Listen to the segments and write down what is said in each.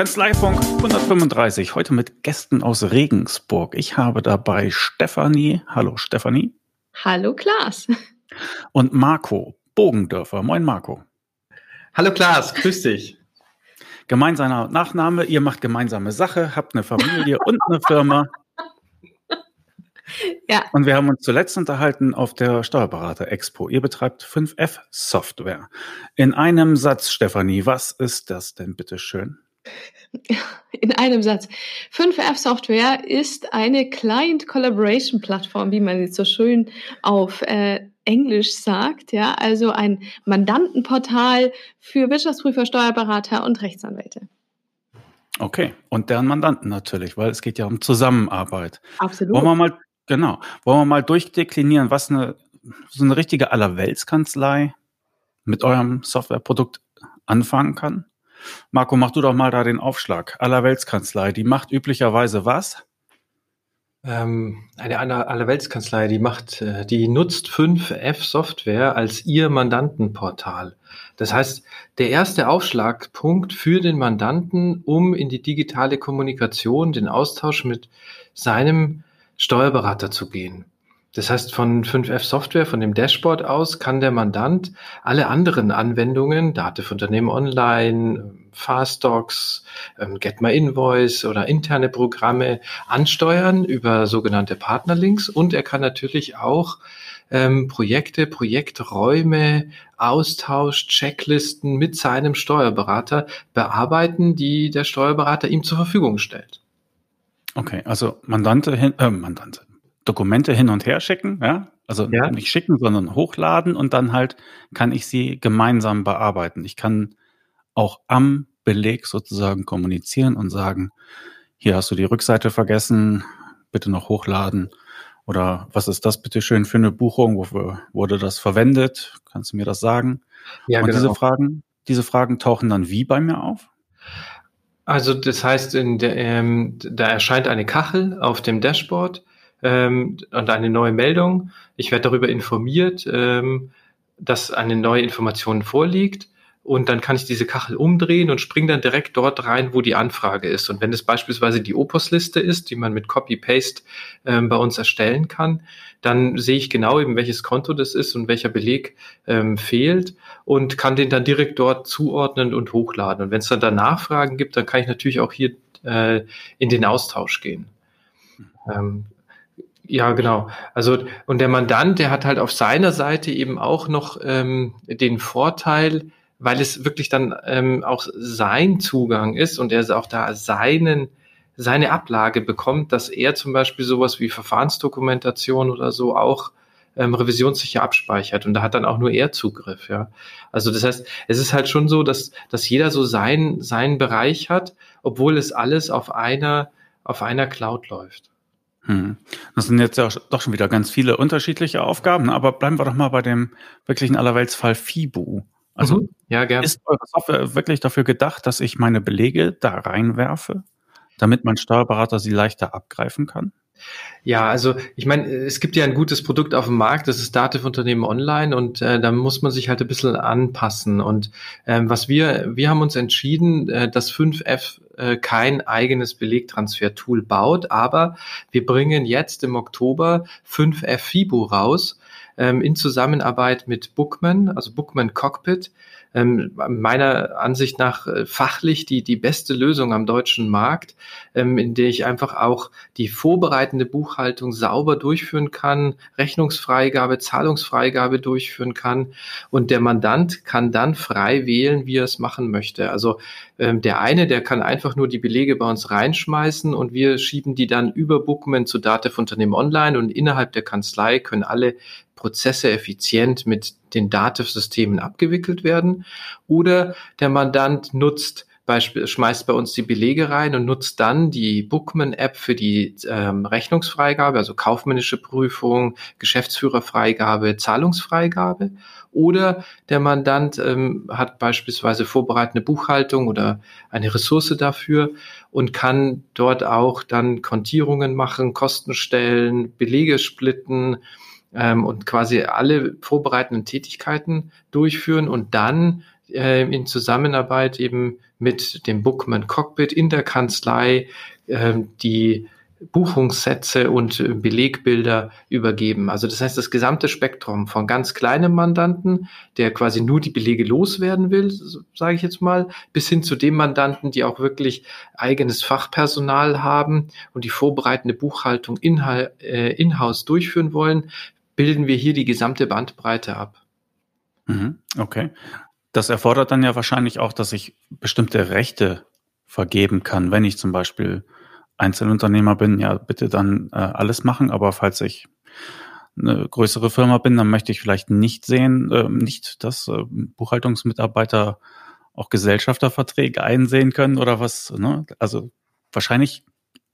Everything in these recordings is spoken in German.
Kanzleifunk 135, heute mit Gästen aus Regensburg. Ich habe dabei Stefanie. Hallo Stefanie. Hallo Klaas. Und Marco Bogendörfer. Moin Marco. Hallo Klaas, grüß dich. Gemeinsamer Nachname, ihr macht gemeinsame Sache, habt eine Familie und eine Firma. Ja. Und wir haben uns zuletzt unterhalten auf der Steuerberater Expo. Ihr betreibt 5F Software. In einem Satz, Stefanie, was ist das denn bitte schön? In einem Satz. 5F Software ist eine Client Collaboration Plattform, wie man jetzt so schön auf äh, Englisch sagt, ja, also ein Mandantenportal für Wirtschaftsprüfer, Steuerberater und Rechtsanwälte. Okay, und deren Mandanten natürlich, weil es geht ja um Zusammenarbeit. Absolut. Wollen wir mal, genau, wollen wir mal durchdeklinieren, was eine, so eine richtige Allerweltskanzlei mit eurem Softwareprodukt anfangen kann? Marco, mach du doch mal da den Aufschlag. Allerweltskanzlei, die macht üblicherweise was? Ähm, eine Allerweltskanzlei, die macht, äh, die nutzt 5F Software als ihr Mandantenportal. Das heißt, der erste Aufschlagpunkt für den Mandanten, um in die digitale Kommunikation, den Austausch mit seinem Steuerberater zu gehen. Das heißt, von 5F Software, von dem Dashboard aus, kann der Mandant alle anderen Anwendungen, Datev-Unternehmen Online, Fastdocs, ähm, Get My Invoice oder interne Programme ansteuern über sogenannte Partnerlinks und er kann natürlich auch ähm, Projekte, Projekträume, Austausch, Checklisten mit seinem Steuerberater bearbeiten, die der Steuerberater ihm zur Verfügung stellt. Okay, also Mandante äh, Mandante, Dokumente hin und her schicken, ja? Also ja. nicht schicken, sondern hochladen und dann halt kann ich sie gemeinsam bearbeiten. Ich kann auch am Beleg sozusagen kommunizieren und sagen, hier hast du die Rückseite vergessen, bitte noch hochladen. Oder was ist das bitte schön für eine Buchung? Wofür wurde das verwendet? Kannst du mir das sagen? Ja, und genau. diese Fragen, diese Fragen tauchen dann wie bei mir auf? Also das heißt, der, ähm, da erscheint eine Kachel auf dem Dashboard ähm, und eine neue Meldung. Ich werde darüber informiert, ähm, dass eine neue Information vorliegt und dann kann ich diese Kachel umdrehen und springe dann direkt dort rein, wo die Anfrage ist. Und wenn es beispielsweise die Opus-Liste ist, die man mit Copy-Paste ähm, bei uns erstellen kann, dann sehe ich genau eben, welches Konto das ist und welcher Beleg ähm, fehlt und kann den dann direkt dort zuordnen und hochladen. Und wenn es dann da Nachfragen gibt, dann kann ich natürlich auch hier äh, in den Austausch gehen. Ähm, ja, genau. Also, und der Mandant, der hat halt auf seiner Seite eben auch noch ähm, den Vorteil, weil es wirklich dann ähm, auch sein Zugang ist und er auch da seinen seine Ablage bekommt, dass er zum Beispiel sowas wie Verfahrensdokumentation oder so auch ähm, revisionssicher abspeichert und da hat dann auch nur er Zugriff, ja. Also das heißt, es ist halt schon so, dass, dass jeder so sein, seinen Bereich hat, obwohl es alles auf einer, auf einer Cloud läuft. Hm. Das sind jetzt ja doch schon wieder ganz viele unterschiedliche Aufgaben, aber bleiben wir doch mal bei dem wirklichen Allerweltsfall FIBU. Also mhm. ja, gern. ist eure Software wirklich dafür gedacht, dass ich meine Belege da reinwerfe, damit mein Steuerberater sie leichter abgreifen kann? Ja, also ich meine, es gibt ja ein gutes Produkt auf dem Markt, das ist Dativ Unternehmen Online und äh, da muss man sich halt ein bisschen anpassen. Und ähm, was wir, wir haben uns entschieden, äh, dass 5F äh, kein eigenes Belegtransfer-Tool baut, aber wir bringen jetzt im Oktober 5F FIBO raus ähm, in Zusammenarbeit mit Bookman, also Bookman Cockpit ähm, meiner Ansicht nach äh, fachlich die, die beste Lösung am deutschen Markt, ähm, in der ich einfach auch die vorbereitende Buchhaltung sauber durchführen kann, Rechnungsfreigabe, Zahlungsfreigabe durchführen kann und der Mandant kann dann frei wählen, wie er es machen möchte. Also ähm, der eine, der kann einfach nur die Belege bei uns reinschmeißen und wir schieben die dann über Bookman zu Datev Unternehmen Online und innerhalb der Kanzlei können alle Prozesse effizient mit den Dativ-Systemen abgewickelt werden. Oder der Mandant nutzt Beispiel, schmeißt bei uns die Belege rein und nutzt dann die Bookman-App für die ähm, Rechnungsfreigabe, also kaufmännische Prüfung, Geschäftsführerfreigabe, Zahlungsfreigabe. Oder der Mandant ähm, hat beispielsweise vorbereitende Buchhaltung oder eine Ressource dafür und kann dort auch dann Kontierungen machen, Kosten stellen, Belege splitten, ähm, und quasi alle vorbereitenden Tätigkeiten durchführen und dann äh, in Zusammenarbeit eben mit dem Bookman Cockpit in der Kanzlei äh, die Buchungssätze und äh, Belegbilder übergeben. Also das heißt, das gesamte Spektrum von ganz kleinem Mandanten, der quasi nur die Belege loswerden will, sage ich jetzt mal, bis hin zu dem Mandanten, die auch wirklich eigenes Fachpersonal haben und die vorbereitende Buchhaltung äh, in-house durchführen wollen, bilden wir hier die gesamte Bandbreite ab. Mhm, okay. Das erfordert dann ja wahrscheinlich auch, dass ich bestimmte Rechte vergeben kann, wenn ich zum Beispiel Einzelunternehmer bin, ja, bitte dann äh, alles machen. Aber falls ich eine größere Firma bin, dann möchte ich vielleicht nicht sehen, äh, nicht, dass äh, Buchhaltungsmitarbeiter auch Gesellschafterverträge einsehen können oder was. Ne? Also wahrscheinlich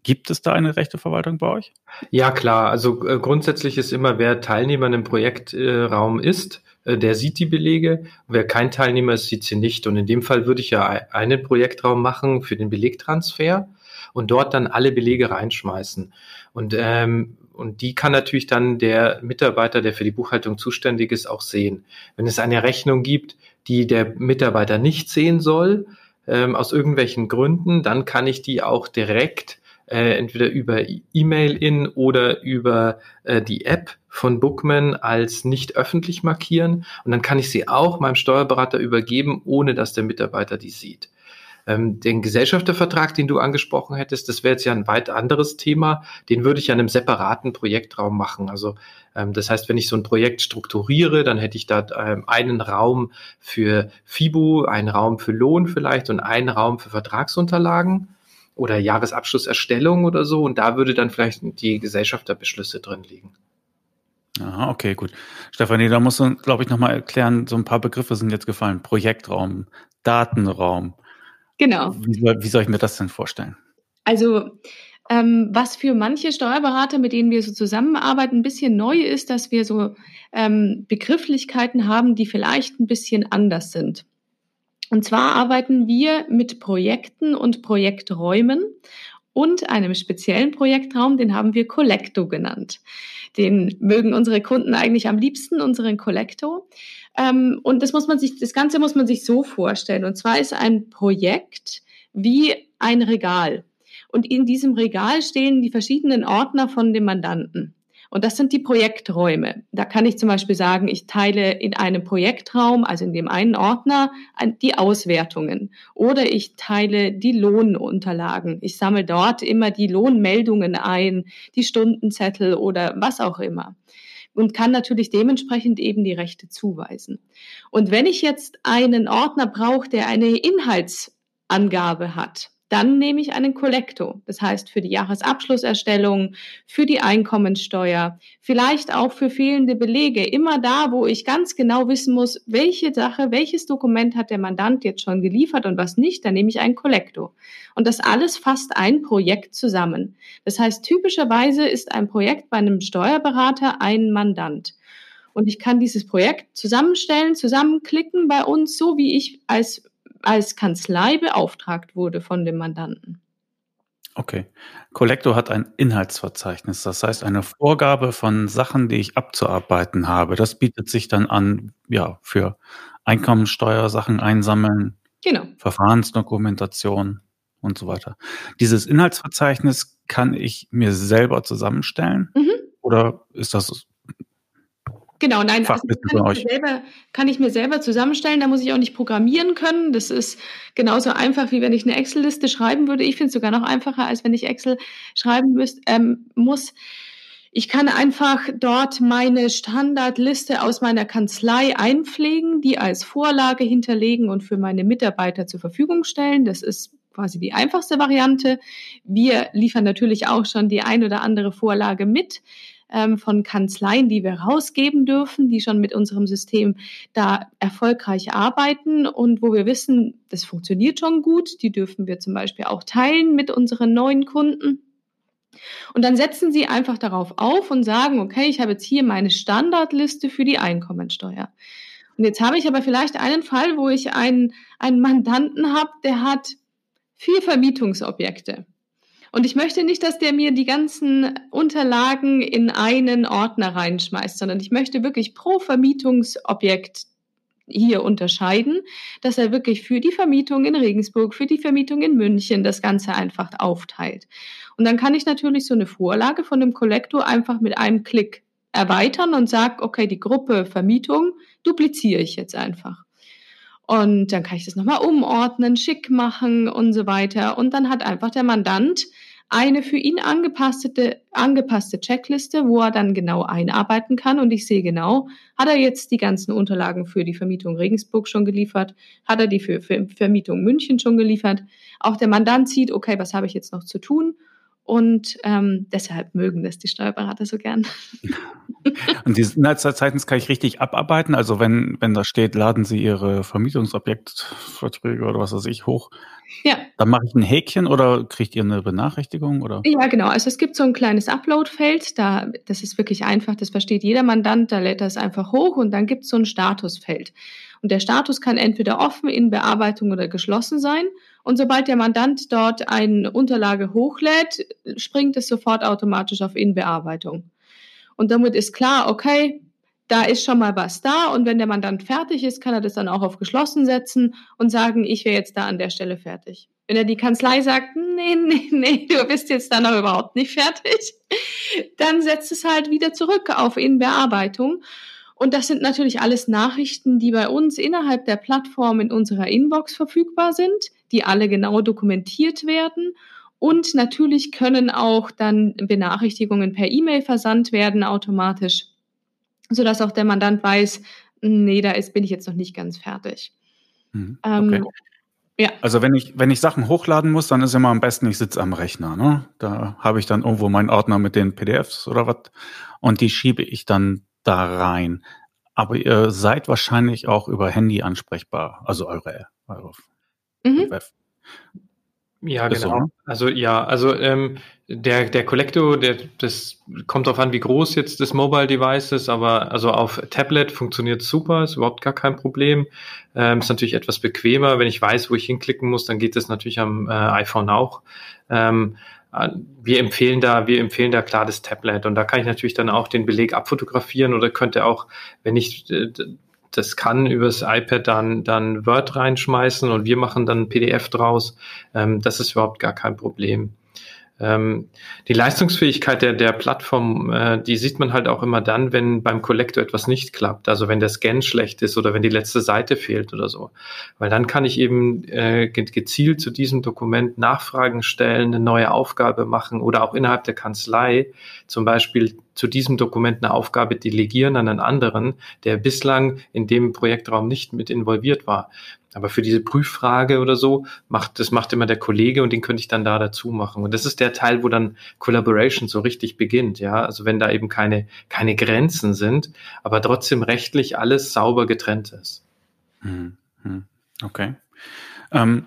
Gibt es da eine Rechteverwaltung bei euch? Ja, klar. Also äh, grundsätzlich ist immer, wer Teilnehmer einem Projektraum äh, ist, äh, der sieht die Belege. Wer kein Teilnehmer ist, sieht sie nicht. Und in dem Fall würde ich ja einen Projektraum machen für den Belegtransfer und dort dann alle Belege reinschmeißen. Und, ähm, und die kann natürlich dann der Mitarbeiter, der für die Buchhaltung zuständig ist, auch sehen. Wenn es eine Rechnung gibt, die der Mitarbeiter nicht sehen soll, ähm, aus irgendwelchen Gründen, dann kann ich die auch direkt äh, entweder über E-Mail in oder über äh, die App von Bookman als nicht öffentlich markieren und dann kann ich sie auch meinem Steuerberater übergeben, ohne dass der Mitarbeiter die sieht. Ähm, den Gesellschaftervertrag, den du angesprochen hättest, das wäre jetzt ja ein weit anderes Thema. Den würde ich ja in einem separaten Projektraum machen. Also ähm, das heißt, wenn ich so ein Projekt strukturiere, dann hätte ich da ähm, einen Raum für FIBU, einen Raum für Lohn vielleicht und einen Raum für Vertragsunterlagen oder Jahresabschlusserstellung oder so. Und da würde dann vielleicht die Gesellschafterbeschlüsse drin liegen. Aha, okay, gut. Stefanie, da musst du, glaube ich, nochmal erklären, so ein paar Begriffe sind jetzt gefallen. Projektraum, Datenraum, Genau. Wie soll, wie soll ich mir das denn vorstellen? Also ähm, was für manche Steuerberater, mit denen wir so zusammenarbeiten, ein bisschen neu ist, dass wir so ähm, Begrifflichkeiten haben, die vielleicht ein bisschen anders sind. Und zwar arbeiten wir mit Projekten und Projekträumen und einem speziellen Projektraum, den haben wir Collecto genannt. Den mögen unsere Kunden eigentlich am liebsten, unseren Collecto. Ähm, und das muss man sich, das Ganze muss man sich so vorstellen. Und zwar ist ein Projekt wie ein Regal. Und in diesem Regal stehen die verschiedenen Ordner von dem Mandanten. Und das sind die Projekträume. Da kann ich zum Beispiel sagen, ich teile in einem Projektraum, also in dem einen Ordner, die Auswertungen. Oder ich teile die Lohnunterlagen. Ich sammle dort immer die Lohnmeldungen ein, die Stundenzettel oder was auch immer und kann natürlich dementsprechend eben die Rechte zuweisen. Und wenn ich jetzt einen Ordner brauche, der eine Inhaltsangabe hat, dann nehme ich einen Kollektor. Das heißt, für die Jahresabschlusserstellung, für die Einkommensteuer, vielleicht auch für fehlende Belege. Immer da, wo ich ganz genau wissen muss, welche Sache, welches Dokument hat der Mandant jetzt schon geliefert und was nicht, dann nehme ich einen Kollektor. Und das alles fasst ein Projekt zusammen. Das heißt, typischerweise ist ein Projekt bei einem Steuerberater ein Mandant. Und ich kann dieses Projekt zusammenstellen, zusammenklicken bei uns, so wie ich als als Kanzlei beauftragt wurde von dem Mandanten. Okay. Collector hat ein Inhaltsverzeichnis, das heißt eine Vorgabe von Sachen, die ich abzuarbeiten habe. Das bietet sich dann an, ja, für Einkommensteuersachen einsammeln, genau. Verfahrensdokumentation und so weiter. Dieses Inhaltsverzeichnis kann ich mir selber zusammenstellen mhm. oder ist das Genau, nein, also kann, ich selber, kann ich mir selber zusammenstellen, da muss ich auch nicht programmieren können. Das ist genauso einfach, wie wenn ich eine Excel-Liste schreiben würde. Ich finde es sogar noch einfacher, als wenn ich Excel schreiben müsst, ähm, muss. Ich kann einfach dort meine Standardliste aus meiner Kanzlei einpflegen, die als Vorlage hinterlegen und für meine Mitarbeiter zur Verfügung stellen. Das ist quasi die einfachste Variante. Wir liefern natürlich auch schon die ein oder andere Vorlage mit ähm, von Kanzleien, die wir rausgeben dürfen, die schon mit unserem System da erfolgreich arbeiten und wo wir wissen, das funktioniert schon gut. Die dürfen wir zum Beispiel auch teilen mit unseren neuen Kunden. Und dann setzen Sie einfach darauf auf und sagen, okay, ich habe jetzt hier meine Standardliste für die Einkommensteuer. Und jetzt habe ich aber vielleicht einen Fall, wo ich einen, einen Mandanten habe, der hat vier Vermietungsobjekte. Und ich möchte nicht, dass der mir die ganzen Unterlagen in einen Ordner reinschmeißt, sondern ich möchte wirklich pro Vermietungsobjekt hier unterscheiden, dass er wirklich für die Vermietung in Regensburg, für die Vermietung in München das Ganze einfach aufteilt. Und dann kann ich natürlich so eine Vorlage von dem Kollektor einfach mit einem Klick erweitern und sage, okay, die Gruppe Vermietung dupliziere ich jetzt einfach. Und dann kann ich das nochmal umordnen, schick machen und so weiter. Und dann hat einfach der Mandant eine für ihn angepasste, angepasste Checkliste, wo er dann genau einarbeiten kann. Und ich sehe genau, hat er jetzt die ganzen Unterlagen für die Vermietung Regensburg schon geliefert? Hat er die für, für Vermietung München schon geliefert? Auch der Mandant sieht, okay, was habe ich jetzt noch zu tun? Und ähm, deshalb mögen das die Steuerberater so gern. Und diese Inhaltsverzeichnis kann ich richtig abarbeiten. Also wenn, wenn da steht, laden Sie Ihre Vermietungsobjektverträge oder was weiß ich hoch. Ja. Dann mache ich ein Häkchen oder kriegt ihr eine Benachrichtigung? Oder? Ja, genau. Also es gibt so ein kleines Upload-Feld. Da, das ist wirklich einfach. Das versteht jeder Mandant. Da lädt er es einfach hoch und dann gibt es so ein Statusfeld. Und der Status kann entweder offen in Bearbeitung oder geschlossen sein. Und sobald der Mandant dort eine Unterlage hochlädt, springt es sofort automatisch auf Inbearbeitung. Und damit ist klar, okay, da ist schon mal was da und wenn der Mandant fertig ist, kann er das dann auch auf geschlossen setzen und sagen, ich wäre jetzt da an der Stelle fertig. Wenn er die Kanzlei sagt, nee, nee, nee, du bist jetzt da noch überhaupt nicht fertig, dann setzt es halt wieder zurück auf Inbearbeitung. Und das sind natürlich alles Nachrichten, die bei uns innerhalb der Plattform in unserer Inbox verfügbar sind, die alle genau dokumentiert werden. Und natürlich können auch dann Benachrichtigungen per E-Mail versandt werden automatisch, sodass auch der Mandant weiß, nee, da ist, bin ich jetzt noch nicht ganz fertig. Mhm. Ähm, okay. Ähm, ja. Also wenn ich, wenn ich Sachen hochladen muss, dann ist immer am besten, ich sitze am Rechner. Ne? Da habe ich dann irgendwo meinen Ordner mit den PDFs oder was und die schiebe ich dann da rein. Aber ihr seid wahrscheinlich auch über Handy ansprechbar, also eure, eure mhm. Ja, genau. So, ne? Also ja, also ähm, der der Collector, der das kommt darauf an, wie groß jetzt das Mobile Device ist, aber also auf Tablet funktioniert super, ist überhaupt gar kein Problem. Ähm, ist natürlich etwas bequemer, wenn ich weiß, wo ich hinklicken muss, dann geht das natürlich am äh, iPhone auch. Ähm, wir empfehlen da, wir empfehlen da klar das Tablet und da kann ich natürlich dann auch den Beleg abfotografieren oder könnte auch, wenn ich äh, das kann, übers iPad dann, dann Word reinschmeißen und wir machen dann PDF draus. Ähm, das ist überhaupt gar kein Problem. Ähm, die Leistungsfähigkeit der, der Plattform, äh, die sieht man halt auch immer dann, wenn beim Collector etwas nicht klappt. Also wenn der Scan schlecht ist oder wenn die letzte Seite fehlt oder so. Weil dann kann ich eben äh, gezielt zu diesem Dokument Nachfragen stellen, eine neue Aufgabe machen oder auch innerhalb der Kanzlei zum Beispiel zu diesem Dokument eine Aufgabe delegieren an einen anderen, der bislang in dem Projektraum nicht mit involviert war. Aber für diese Prüffrage oder so macht, das macht immer der Kollege und den könnte ich dann da dazu machen. Und das ist der Teil, wo dann Collaboration so richtig beginnt, ja. Also wenn da eben keine, keine Grenzen sind, aber trotzdem rechtlich alles sauber getrennt ist. Hm, hm. Okay. Ähm,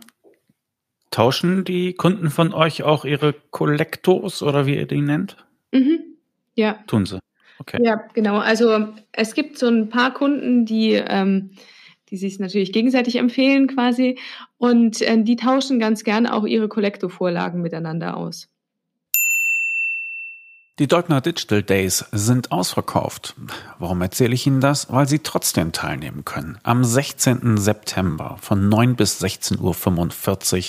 tauschen die Kunden von euch auch ihre Kollektos oder wie ihr die nennt? Mhm. Ja. Tun sie. Okay. Ja, genau. Also es gibt so ein paar Kunden, die ähm, die sich natürlich gegenseitig empfehlen quasi. Und äh, die tauschen ganz gerne auch ihre Kollektorvorlagen miteinander aus. Die Deutner Digital Days sind ausverkauft. Warum erzähle ich Ihnen das? Weil Sie trotzdem teilnehmen können. Am 16. September von 9 bis 16.45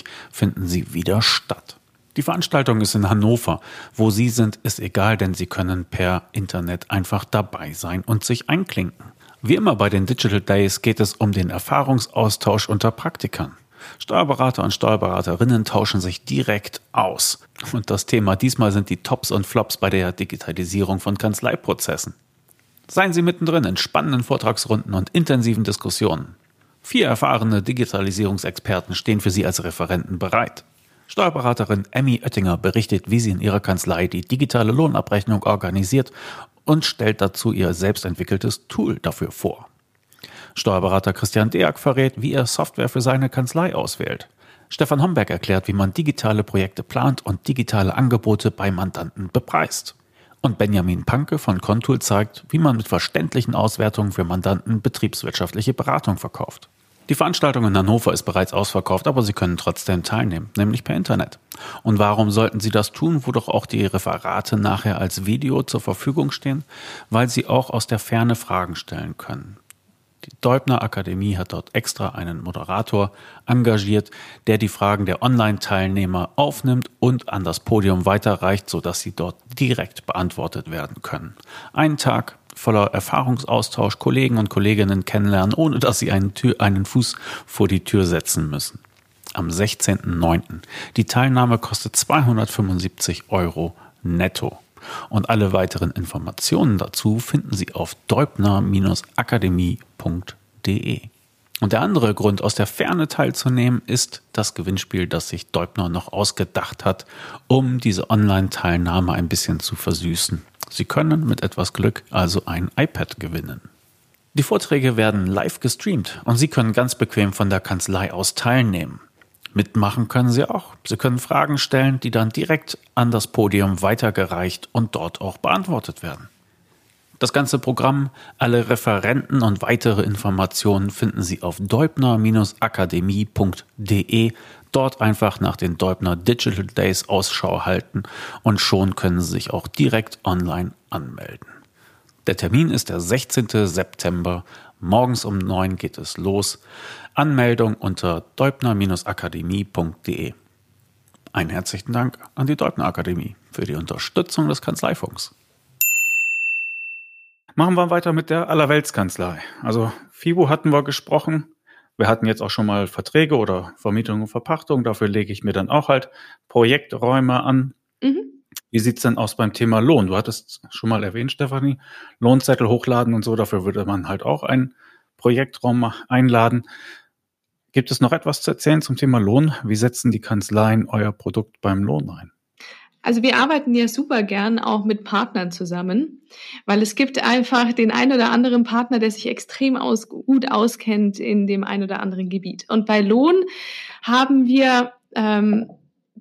Uhr finden sie wieder statt. Die Veranstaltung ist in Hannover. Wo Sie sind, ist egal, denn Sie können per Internet einfach dabei sein und sich einklinken. Wie immer bei den Digital Days geht es um den Erfahrungsaustausch unter Praktikern. Steuerberater und Steuerberaterinnen tauschen sich direkt aus. Und das Thema diesmal sind die Tops und Flops bei der Digitalisierung von Kanzleiprozessen. Seien Sie mittendrin in spannenden Vortragsrunden und intensiven Diskussionen. Vier erfahrene Digitalisierungsexperten stehen für Sie als Referenten bereit. Steuerberaterin Emmy Oettinger berichtet, wie sie in ihrer Kanzlei die digitale Lohnabrechnung organisiert und stellt dazu ihr selbstentwickeltes Tool dafür vor. Steuerberater Christian Deak verrät, wie er Software für seine Kanzlei auswählt. Stefan Homberg erklärt, wie man digitale Projekte plant und digitale Angebote bei Mandanten bepreist. Und Benjamin Panke von Contool zeigt, wie man mit verständlichen Auswertungen für Mandanten betriebswirtschaftliche Beratung verkauft. Die Veranstaltung in Hannover ist bereits ausverkauft, aber Sie können trotzdem teilnehmen, nämlich per Internet. Und warum sollten Sie das tun, wo doch auch die Referate nachher als Video zur Verfügung stehen? Weil Sie auch aus der Ferne Fragen stellen können. Die Deubner Akademie hat dort extra einen Moderator engagiert, der die Fragen der Online-Teilnehmer aufnimmt und an das Podium weiterreicht, sodass sie dort direkt beantwortet werden können. Ein Tag voller Erfahrungsaustausch, Kollegen und Kolleginnen kennenlernen, ohne dass sie einen, Tür, einen Fuß vor die Tür setzen müssen. Am 16.09. Die Teilnahme kostet 275 Euro netto. Und alle weiteren Informationen dazu finden Sie auf deubner-akademie.de. Und der andere Grund, aus der Ferne teilzunehmen, ist das Gewinnspiel, das sich Deubner noch ausgedacht hat, um diese Online-Teilnahme ein bisschen zu versüßen. Sie können mit etwas Glück also ein iPad gewinnen. Die Vorträge werden live gestreamt und Sie können ganz bequem von der Kanzlei aus teilnehmen. Mitmachen können Sie auch. Sie können Fragen stellen, die dann direkt an das Podium weitergereicht und dort auch beantwortet werden. Das ganze Programm, alle Referenten und weitere Informationen finden Sie auf deubner-akademie.de. Dort einfach nach den Deubner Digital Days Ausschau halten und schon können Sie sich auch direkt online anmelden. Der Termin ist der 16. September. Morgens um 9 geht es los. Anmeldung unter deubner-akademie.de. Einen herzlichen Dank an die Deubner Akademie für die Unterstützung des Kanzleifunks. Machen wir weiter mit der Allerweltskanzlei. Also FIBO hatten wir gesprochen. Wir hatten jetzt auch schon mal Verträge oder Vermietung und Verpachtung. Dafür lege ich mir dann auch halt Projekträume an. Mhm. Wie sieht's denn aus beim Thema Lohn? Du hattest schon mal erwähnt, Stefanie, Lohnzettel hochladen und so. Dafür würde man halt auch einen Projektraum einladen. Gibt es noch etwas zu erzählen zum Thema Lohn? Wie setzen die Kanzleien euer Produkt beim Lohn ein? Also wir arbeiten ja super gern auch mit Partnern zusammen, weil es gibt einfach den ein oder anderen Partner, der sich extrem aus, gut auskennt in dem ein oder anderen Gebiet. Und bei Lohn haben wir ähm,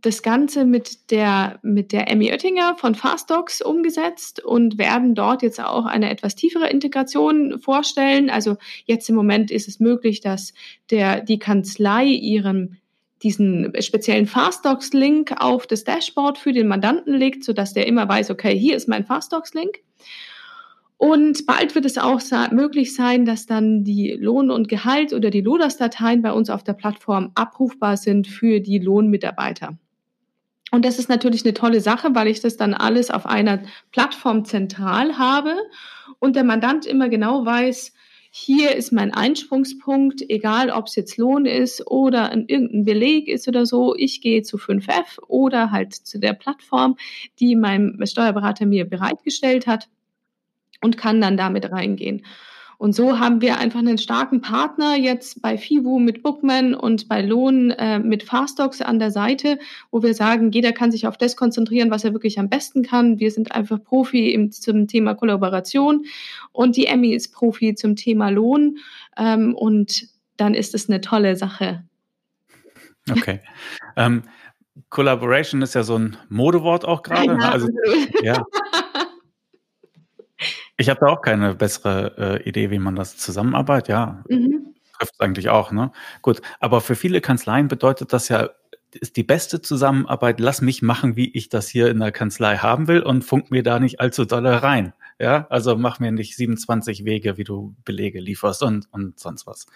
das Ganze mit der, mit der Emmy Oettinger von Fastdocs umgesetzt und werden dort jetzt auch eine etwas tiefere Integration vorstellen. Also jetzt im Moment ist es möglich, dass der, die Kanzlei ihren diesen speziellen Fastdocs-Link auf das Dashboard für den Mandanten legt, sodass der immer weiß, okay, hier ist mein Fastdocs-Link. Und bald wird es auch möglich sein, dass dann die Lohn- und Gehalt oder die LODAS-Dateien bei uns auf der Plattform abrufbar sind für die Lohnmitarbeiter. Und das ist natürlich eine tolle Sache, weil ich das dann alles auf einer Plattform zentral habe und der Mandant immer genau weiß, hier ist mein Einsprungspunkt, egal ob es jetzt Lohn ist oder ein, irgendein Beleg ist oder so. Ich gehe zu 5F oder halt zu der Plattform, die mein Steuerberater mir bereitgestellt hat und kann dann damit reingehen. Und so haben wir einfach einen starken Partner jetzt bei FIBU mit Bookman und bei Lohn äh, mit Fastdocs an der Seite, wo wir sagen, jeder kann sich auf das konzentrieren, was er wirklich am besten kann. Wir sind einfach Profi im, zum Thema Kollaboration und die Emmy ist Profi zum Thema Lohn. Ähm, und dann ist es eine tolle Sache. Okay. Ähm, Collaboration ist ja so ein Modewort auch gerade. Ja, ne? also, ja. Ich habe da auch keine bessere äh, Idee, wie man das zusammenarbeitet. Ja, mhm. trifft eigentlich auch. Ne? Gut, aber für viele Kanzleien bedeutet das ja, ist die beste Zusammenarbeit, lass mich machen, wie ich das hier in der Kanzlei haben will und funk mir da nicht allzu doll rein. Ja, also mach mir nicht 27 Wege, wie du Belege lieferst und, und sonst was.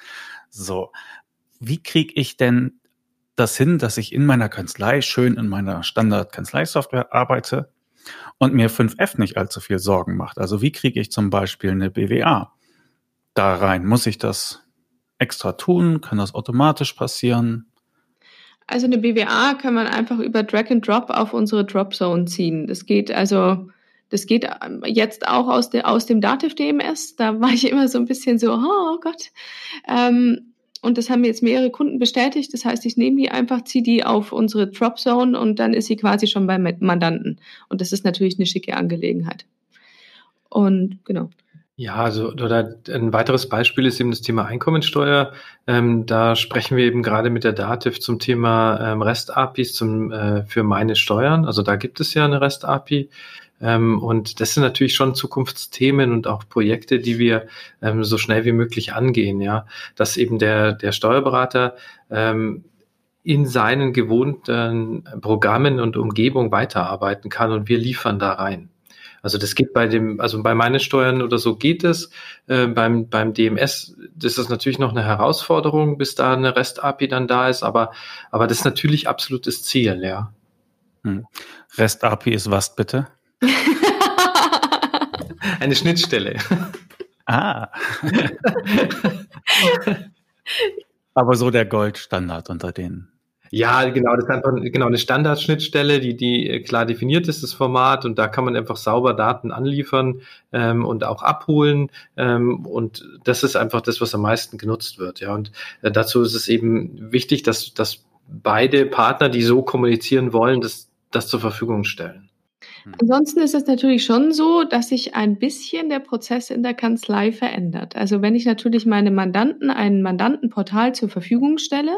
So. Wie kriege ich denn das hin, dass ich in meiner Kanzlei schön in meiner Standard-Kanzleisoftware arbeite, und mir 5F nicht allzu viel Sorgen macht. Also wie kriege ich zum Beispiel eine BWA da rein? Muss ich das extra tun? Kann das automatisch passieren? Also eine BWA kann man einfach über Drag and Drop auf unsere Dropzone ziehen. Das geht also, das geht jetzt auch aus, de, aus dem Dativ DMS. Da war ich immer so ein bisschen so, oh Gott. Ähm, und das haben jetzt mehrere Kunden bestätigt. Das heißt, ich nehme die einfach, ziehe die auf unsere Dropzone und dann ist sie quasi schon beim Mandanten. Und das ist natürlich eine schicke Angelegenheit. Und genau. Ja, also oder ein weiteres Beispiel ist eben das Thema Einkommensteuer. Ähm, da sprechen wir eben gerade mit der Dativ zum Thema ähm, REST-APIs äh, für meine Steuern. Also da gibt es ja eine REST-API. Ähm, und das sind natürlich schon Zukunftsthemen und auch Projekte, die wir ähm, so schnell wie möglich angehen, ja. Dass eben der, der Steuerberater ähm, in seinen gewohnten Programmen und Umgebung weiterarbeiten kann und wir liefern da rein. Also das geht bei dem, also bei meinen Steuern oder so geht es. Äh, beim, beim DMS das ist natürlich noch eine Herausforderung, bis da eine REST-API dann da ist, aber, aber das ist natürlich absolutes Ziel, ja. Hm. REST-API ist was bitte? eine Schnittstelle. Ah. aber so der Goldstandard unter denen. Ja, genau, das ist einfach genau eine Standardschnittstelle, die, die äh, klar definiert ist, das Format, und da kann man einfach sauber Daten anliefern ähm, und auch abholen. Ähm, und das ist einfach das, was am meisten genutzt wird. Ja, und äh, dazu ist es eben wichtig, dass, dass beide Partner, die so kommunizieren wollen, das, das zur Verfügung stellen. Hm. Ansonsten ist es natürlich schon so, dass sich ein bisschen der Prozess in der Kanzlei verändert. Also wenn ich natürlich meine Mandanten ein Mandantenportal zur Verfügung stelle,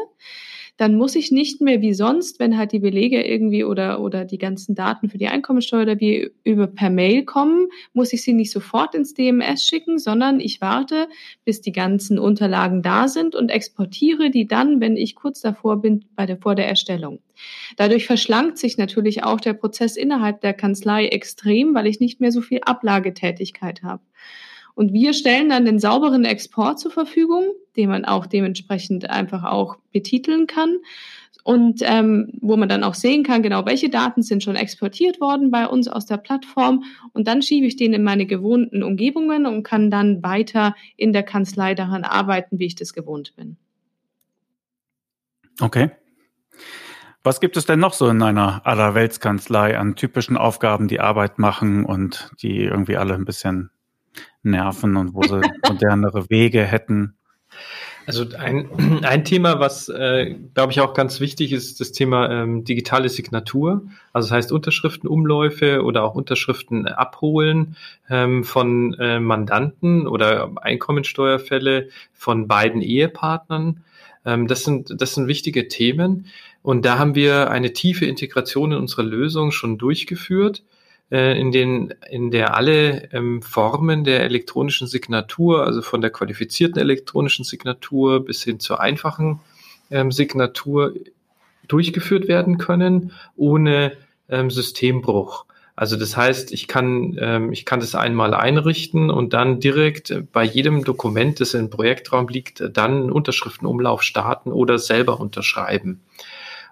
dann muss ich nicht mehr wie sonst, wenn halt die Belege irgendwie oder, oder die ganzen Daten für die Einkommensteuer oder wie über per Mail kommen, muss ich sie nicht sofort ins DMS schicken, sondern ich warte, bis die ganzen Unterlagen da sind und exportiere die dann, wenn ich kurz davor bin, bei der, vor der Erstellung. Dadurch verschlankt sich natürlich auch der Prozess innerhalb der Kanzlei extrem, weil ich nicht mehr so viel Ablagetätigkeit habe. Und wir stellen dann den sauberen Export zur Verfügung, den man auch dementsprechend einfach auch betiteln kann. Und ähm, wo man dann auch sehen kann, genau welche Daten sind schon exportiert worden bei uns aus der Plattform. Und dann schiebe ich den in meine gewohnten Umgebungen und kann dann weiter in der Kanzlei daran arbeiten, wie ich das gewohnt bin. Okay. Was gibt es denn noch so in einer Allerweltskanzlei an typischen Aufgaben, die Arbeit machen und die irgendwie alle ein bisschen nerven und wo sie modernere Wege hätten. Also ein, ein Thema, was, äh, glaube ich, auch ganz wichtig ist, das Thema ähm, digitale Signatur. Also das heißt Unterschriftenumläufe oder auch Unterschriften abholen ähm, von äh, Mandanten oder Einkommensteuerfälle von beiden Ehepartnern. Ähm, das, sind, das sind wichtige Themen. Und da haben wir eine tiefe Integration in unsere Lösung schon durchgeführt in, den, in der alle ähm, Formen der elektronischen Signatur, also von der qualifizierten elektronischen Signatur bis hin zur einfachen ähm, Signatur durchgeführt werden können, ohne ähm, Systembruch. Also das heißt, ich kann, ähm, ich kann das einmal einrichten und dann direkt bei jedem Dokument, das im Projektraum liegt, dann Unterschriftenumlauf starten oder selber unterschreiben.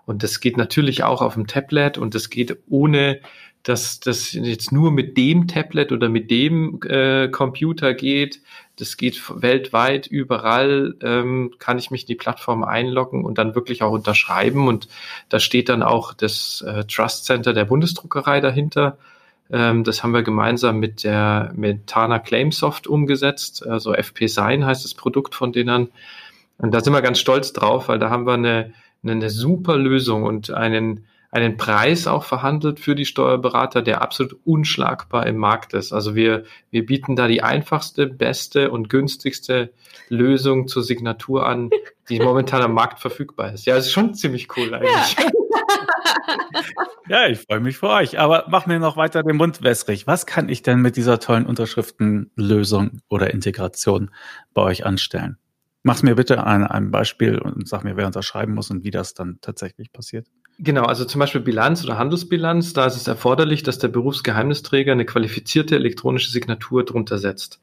Und das geht natürlich auch auf dem Tablet und das geht ohne dass das jetzt nur mit dem Tablet oder mit dem äh, Computer geht. Das geht weltweit, überall ähm, kann ich mich in die Plattform einloggen und dann wirklich auch unterschreiben. Und da steht dann auch das äh, Trust Center der Bundesdruckerei dahinter. Ähm, das haben wir gemeinsam mit der mit Tana Claimsoft umgesetzt. Also FP Sign heißt das Produkt von denen. Und da sind wir ganz stolz drauf, weil da haben wir eine, eine super Lösung und einen einen Preis auch verhandelt für die Steuerberater, der absolut unschlagbar im Markt ist. Also wir, wir bieten da die einfachste, beste und günstigste Lösung zur Signatur an, die momentan am Markt verfügbar ist. Ja, ist schon ziemlich cool eigentlich. Ja. ja, ich freue mich für euch. Aber mach mir noch weiter den Mund wässrig. Was kann ich denn mit dieser tollen Unterschriftenlösung oder Integration bei euch anstellen? Mach mir bitte ein, ein Beispiel und sag mir, wer unterschreiben muss und wie das dann tatsächlich passiert. Genau, also zum Beispiel Bilanz oder Handelsbilanz, da ist es erforderlich, dass der Berufsgeheimnisträger eine qualifizierte elektronische Signatur drunter setzt.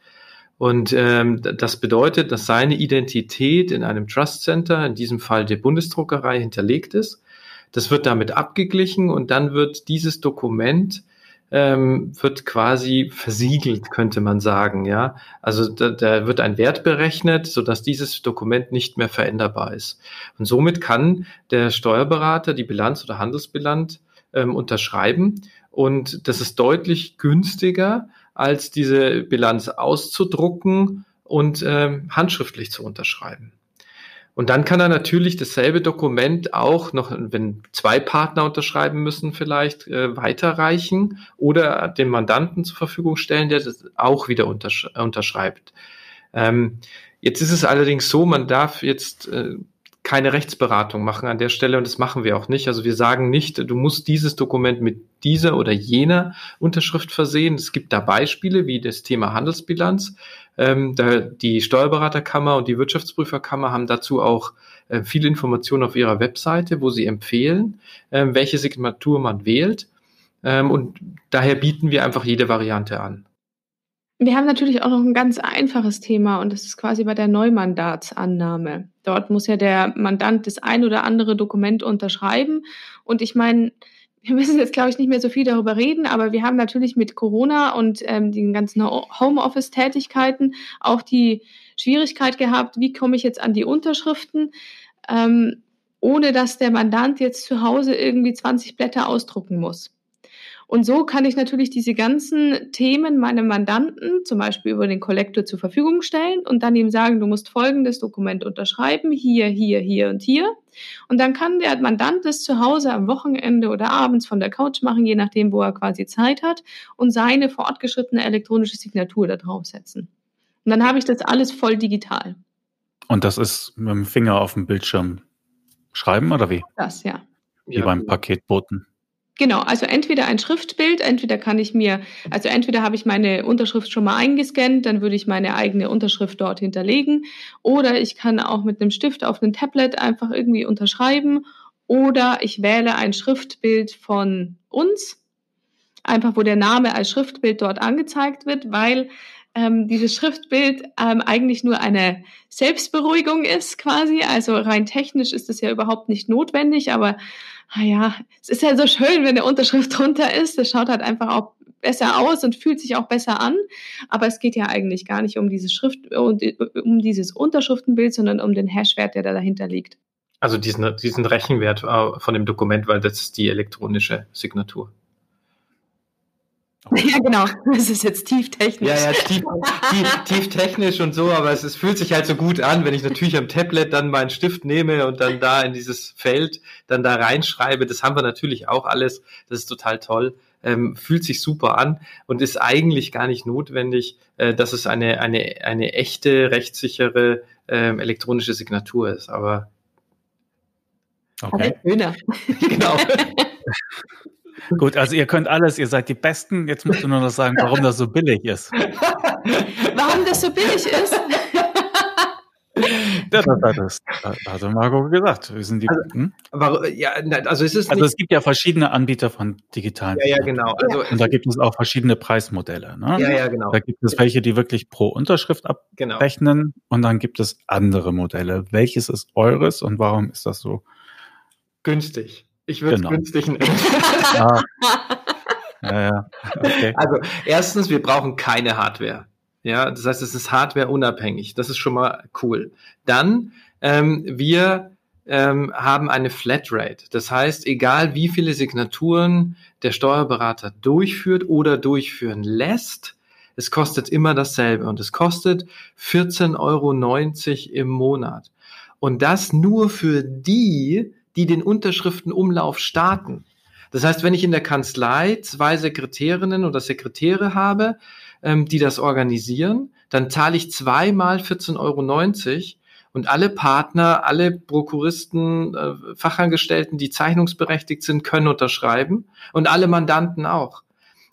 Und ähm, das bedeutet, dass seine Identität in einem Trust Center, in diesem Fall der Bundesdruckerei, hinterlegt ist. Das wird damit abgeglichen und dann wird dieses Dokument ähm, wird quasi versiegelt, könnte man sagen, ja. Also da, da wird ein Wert berechnet, so dass dieses Dokument nicht mehr veränderbar ist. Und somit kann der Steuerberater die Bilanz oder Handelsbilanz ähm, unterschreiben. Und das ist deutlich günstiger, als diese Bilanz auszudrucken und ähm, handschriftlich zu unterschreiben. Und dann kann er natürlich dasselbe Dokument auch noch, wenn zwei Partner unterschreiben müssen, vielleicht äh, weiterreichen oder dem Mandanten zur Verfügung stellen, der das auch wieder untersch unterschreibt. Ähm, jetzt ist es allerdings so, man darf jetzt äh, keine Rechtsberatung machen an der Stelle und das machen wir auch nicht. Also wir sagen nicht, du musst dieses Dokument mit dieser oder jener Unterschrift versehen. Es gibt da Beispiele wie das Thema Handelsbilanz. Ähm, da die Steuerberaterkammer und die Wirtschaftsprüferkammer haben dazu auch äh, viele Informationen auf ihrer Webseite, wo sie empfehlen, äh, welche Signatur man wählt. Ähm, und daher bieten wir einfach jede Variante an. Wir haben natürlich auch noch ein ganz einfaches Thema und das ist quasi bei der Neumandatsannahme. Dort muss ja der Mandant das ein oder andere Dokument unterschreiben. Und ich meine, wir müssen jetzt, glaube ich, nicht mehr so viel darüber reden, aber wir haben natürlich mit Corona und ähm, den ganzen Homeoffice-Tätigkeiten auch die Schwierigkeit gehabt, wie komme ich jetzt an die Unterschriften, ähm, ohne dass der Mandant jetzt zu Hause irgendwie 20 Blätter ausdrucken muss. Und so kann ich natürlich diese ganzen Themen meinem Mandanten, zum Beispiel über den Kollektor, zur Verfügung stellen und dann ihm sagen, du musst folgendes Dokument unterschreiben, hier, hier, hier und hier. Und dann kann der Mandant das zu Hause am Wochenende oder abends von der Couch machen, je nachdem, wo er quasi Zeit hat, und seine fortgeschrittene elektronische Signatur da draufsetzen. Und dann habe ich das alles voll digital. Und das ist mit dem Finger auf dem Bildschirm schreiben oder wie? Das, ja. Wie ja, beim Paketboten. Genau, also entweder ein Schriftbild, entweder kann ich mir, also entweder habe ich meine Unterschrift schon mal eingescannt, dann würde ich meine eigene Unterschrift dort hinterlegen, oder ich kann auch mit einem Stift auf einem Tablet einfach irgendwie unterschreiben, oder ich wähle ein Schriftbild von uns, einfach wo der Name als Schriftbild dort angezeigt wird, weil ähm, dieses Schriftbild ähm, eigentlich nur eine Selbstberuhigung ist quasi. Also rein technisch ist es ja überhaupt nicht notwendig, aber ah ja, es ist ja so schön, wenn eine Unterschrift drunter ist. Das schaut halt einfach auch besser aus und fühlt sich auch besser an. Aber es geht ja eigentlich gar nicht um dieses Schrift, um dieses Unterschriftenbild, sondern um den Hashwert, der da dahinter liegt. Also diesen, diesen Rechenwert äh, von dem Dokument, weil das ist die elektronische Signatur. Ja, genau. Das ist jetzt tieftechnisch. Ja, ja, tief, tief, tief technisch und so, aber es, es fühlt sich halt so gut an, wenn ich natürlich am Tablet dann meinen Stift nehme und dann da in dieses Feld dann da reinschreibe. Das haben wir natürlich auch alles. Das ist total toll. Ähm, fühlt sich super an und ist eigentlich gar nicht notwendig, äh, dass es eine, eine, eine echte, rechtssichere ähm, elektronische Signatur ist. Aber okay. Aber genau. Gut, also ihr könnt alles, ihr seid die Besten. Jetzt musst du nur noch sagen, warum das so billig ist. warum das so billig ist? Ja, das hat das, also Marco gesagt. Wir sind die, also, hm? aber, ja, also es ist also es gibt ja verschiedene Anbieter von digitalen. Ja, ja, genau. Also, und da gibt es auch verschiedene Preismodelle. Ne? Ja, ja, genau. Da gibt es welche, die wirklich pro Unterschrift genau. abrechnen, genau. und dann gibt es andere Modelle. Welches ist eures und warum ist das so günstig? Ich würde es genau. günstig nennen. ah. ja, ja. Okay. Also erstens, wir brauchen keine Hardware. Ja, das heißt, es ist Hardware unabhängig. Das ist schon mal cool. Dann, ähm, wir ähm, haben eine Flatrate. Das heißt, egal wie viele Signaturen der Steuerberater durchführt oder durchführen lässt, es kostet immer dasselbe und es kostet 14,90 Euro im Monat. Und das nur für die, die den Unterschriftenumlauf starten. Das heißt, wenn ich in der Kanzlei zwei Sekretärinnen oder Sekretäre habe, ähm, die das organisieren, dann zahle ich zweimal 14,90 Euro und alle Partner, alle Prokuristen, äh, Fachangestellten, die zeichnungsberechtigt sind, können unterschreiben und alle Mandanten auch.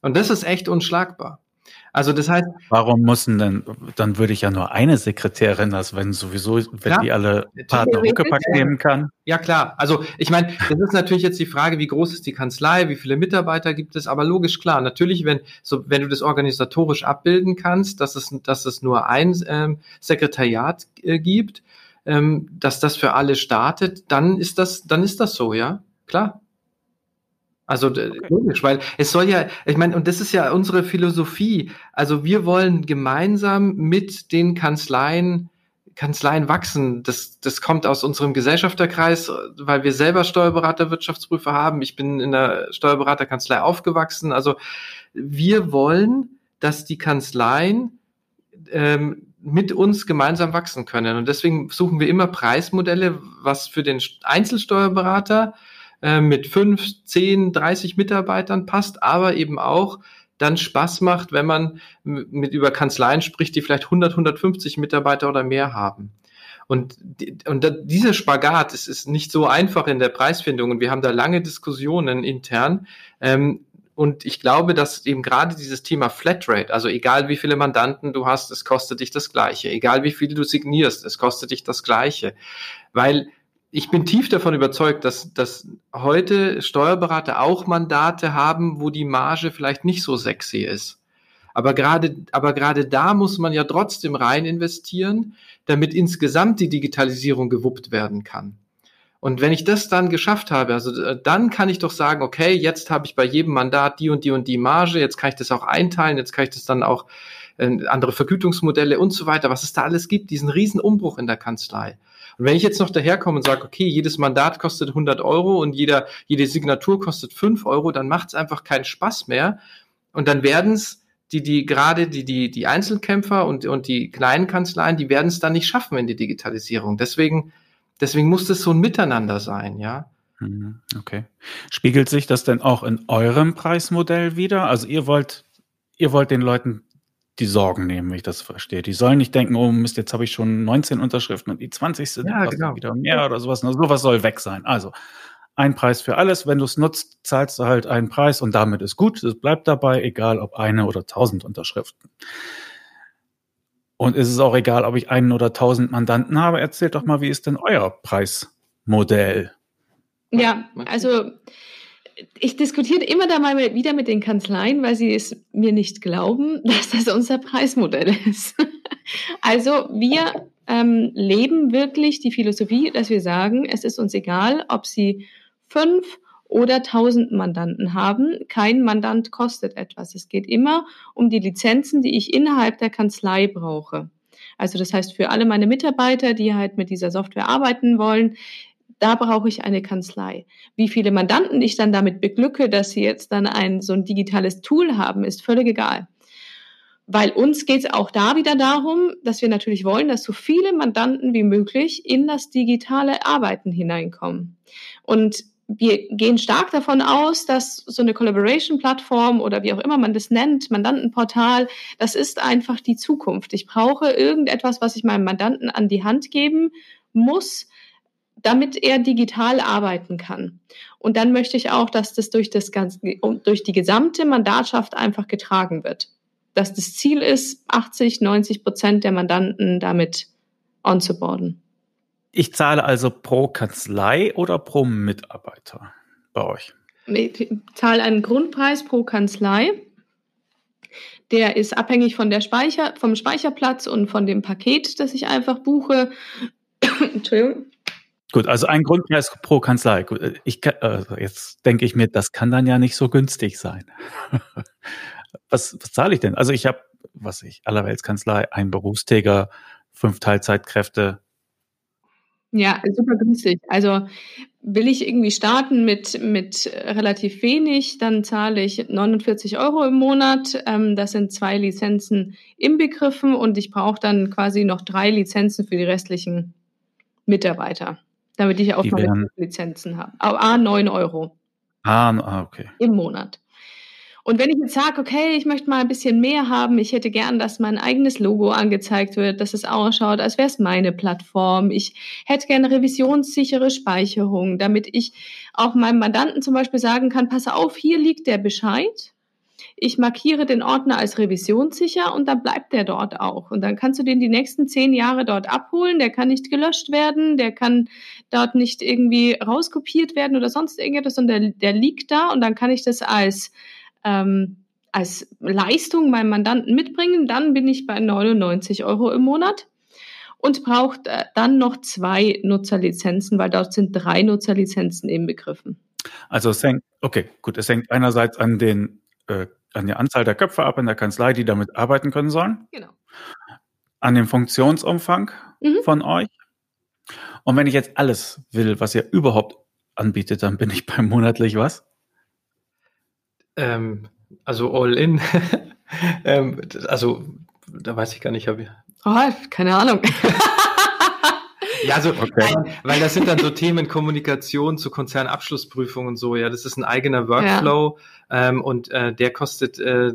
Und das ist echt unschlagbar. Also das heißt. Warum müssen denn, dann würde ich ja nur eine Sekretärin, das wenn sowieso, wenn ja, die alle Partner Huckepack nehmen kann. Ja klar. Also ich meine, das ist natürlich jetzt die Frage, wie groß ist die Kanzlei, wie viele Mitarbeiter gibt es, aber logisch klar. Natürlich, wenn so, wenn du das organisatorisch abbilden kannst, dass es, dass es nur ein ähm, Sekretariat äh, gibt, ähm, dass das für alle startet, dann ist das, dann ist das so, ja, klar. Also okay. logisch, weil es soll ja, ich meine, und das ist ja unsere Philosophie. Also wir wollen gemeinsam mit den Kanzleien Kanzleien wachsen. Das, das kommt aus unserem Gesellschafterkreis, weil wir selber Steuerberater, Wirtschaftsprüfer haben. Ich bin in der Steuerberaterkanzlei aufgewachsen. Also wir wollen, dass die Kanzleien ähm, mit uns gemeinsam wachsen können. Und deswegen suchen wir immer Preismodelle, was für den Einzelsteuerberater äh, mit fünf, zehn, dreißig Mitarbeitern passt, aber eben auch dann Spaß macht, wenn man mit über Kanzleien spricht, die vielleicht 100, 150 Mitarbeiter oder mehr haben. Und, und dieser Spagat ist, ist nicht so einfach in der Preisfindung und wir haben da lange Diskussionen intern. Ähm, und ich glaube, dass eben gerade dieses Thema Flatrate, also egal wie viele Mandanten du hast, es kostet dich das Gleiche. Egal wie viel du signierst, es kostet dich das Gleiche. Weil ich bin tief davon überzeugt, dass, dass heute Steuerberater auch Mandate haben, wo die Marge vielleicht nicht so sexy ist. Aber gerade, aber gerade da muss man ja trotzdem rein investieren, damit insgesamt die Digitalisierung gewuppt werden kann. Und wenn ich das dann geschafft habe, also äh, dann kann ich doch sagen, okay, jetzt habe ich bei jedem Mandat die und die und die Marge, jetzt kann ich das auch einteilen, jetzt kann ich das dann auch äh, andere Vergütungsmodelle und so weiter, was es da alles gibt, diesen riesen Umbruch in der Kanzlei. Und wenn ich jetzt noch daherkomme und sage, okay, jedes Mandat kostet 100 Euro und jeder, jede Signatur kostet 5 Euro, dann macht es einfach keinen Spaß mehr. Und dann werden es die, die gerade die, die, die Einzelkämpfer und, und die kleinen Kanzleien, die werden es dann nicht schaffen in die Digitalisierung. Deswegen, deswegen muss das so ein Miteinander sein, ja. Mhm, okay. Spiegelt sich das denn auch in eurem Preismodell wieder? Also ihr wollt, ihr wollt den Leuten die Sorgen nehmen, wenn ich das verstehe. Die sollen nicht denken, oh Mist, jetzt habe ich schon 19 Unterschriften und die 20. sind ja, genau. wieder mehr oder sowas. Also sowas soll weg sein. Also ein Preis für alles. Wenn du es nutzt, zahlst du halt einen Preis und damit ist gut. Es bleibt dabei, egal ob eine oder tausend Unterschriften. Und ist es auch egal, ob ich einen oder tausend Mandanten habe. Erzählt doch mal, wie ist denn euer Preismodell? Ja, also ich diskutiere immer da mal wieder mit den Kanzleien, weil sie es mir nicht glauben, dass das unser Preismodell ist. also wir ähm, leben wirklich die Philosophie, dass wir sagen, es ist uns egal, ob sie fünf oder tausend Mandanten haben. Kein Mandant kostet etwas. Es geht immer um die Lizenzen, die ich innerhalb der Kanzlei brauche. Also das heißt, für alle meine Mitarbeiter, die halt mit dieser Software arbeiten wollen, da brauche ich eine Kanzlei. Wie viele Mandanten ich dann damit beglücke, dass sie jetzt dann ein so ein digitales Tool haben, ist völlig egal. Weil uns geht es auch da wieder darum, dass wir natürlich wollen, dass so viele Mandanten wie möglich in das digitale Arbeiten hineinkommen. Und wir gehen stark davon aus, dass so eine Collaboration-Plattform oder wie auch immer man das nennt, Mandantenportal, das ist einfach die Zukunft. Ich brauche irgendetwas, was ich meinem Mandanten an die Hand geben muss, damit er digital arbeiten kann. Und dann möchte ich auch, dass das durch, das ganze, durch die gesamte Mandatschaft einfach getragen wird. Dass das Ziel ist, 80, 90 Prozent der Mandanten damit onzuboarden. Ich zahle also pro Kanzlei oder pro Mitarbeiter bei euch? Ich zahle einen Grundpreis pro Kanzlei. Der ist abhängig von der Speicher, vom Speicherplatz und von dem Paket, das ich einfach buche. Entschuldigung. Gut, also ein Grundpreis pro Kanzlei. Ich, äh, jetzt denke ich mir, das kann dann ja nicht so günstig sein. was, was zahle ich denn? Also ich habe, was ich, Allerweltskanzlei, ein Berufstäger, fünf Teilzeitkräfte. Ja, super günstig. Also will ich irgendwie starten mit, mit relativ wenig, dann zahle ich 49 Euro im Monat. Ähm, das sind zwei Lizenzen inbegriffen und ich brauche dann quasi noch drei Lizenzen für die restlichen Mitarbeiter damit ich auch die noch Lizenzen habe. A, 9 Euro. Ah, ah, okay. Im Monat. Und wenn ich jetzt sage, okay, ich möchte mal ein bisschen mehr haben, ich hätte gern, dass mein eigenes Logo angezeigt wird, dass es ausschaut, als wäre es meine Plattform. Ich hätte gerne revisionssichere Speicherung, damit ich auch meinem Mandanten zum Beispiel sagen kann, pass auf, hier liegt der Bescheid ich markiere den Ordner als revisionssicher und dann bleibt der dort auch. Und dann kannst du den die nächsten zehn Jahre dort abholen. Der kann nicht gelöscht werden, der kann dort nicht irgendwie rauskopiert werden oder sonst irgendetwas, sondern der, der liegt da und dann kann ich das als, ähm, als Leistung meinem Mandanten mitbringen. Dann bin ich bei 99 Euro im Monat und braucht äh, dann noch zwei Nutzerlizenzen, weil dort sind drei Nutzerlizenzen eben begriffen. Also es hängt, okay, gut, es hängt einerseits an den äh, an der Anzahl der Köpfe ab in der Kanzlei, die damit arbeiten können sollen. Genau. An dem Funktionsumfang mhm. von euch. Und wenn ich jetzt alles will, was ihr überhaupt anbietet, dann bin ich beim monatlich was? Ähm, also all in. ähm, also da weiß ich gar nicht, habe ich. Oh, keine Ahnung. Ja, so, okay. weil, weil das sind dann so Themen Kommunikation zu Konzernabschlussprüfungen und so. Ja, das ist ein eigener Workflow ja. ähm, und äh, der kostet äh,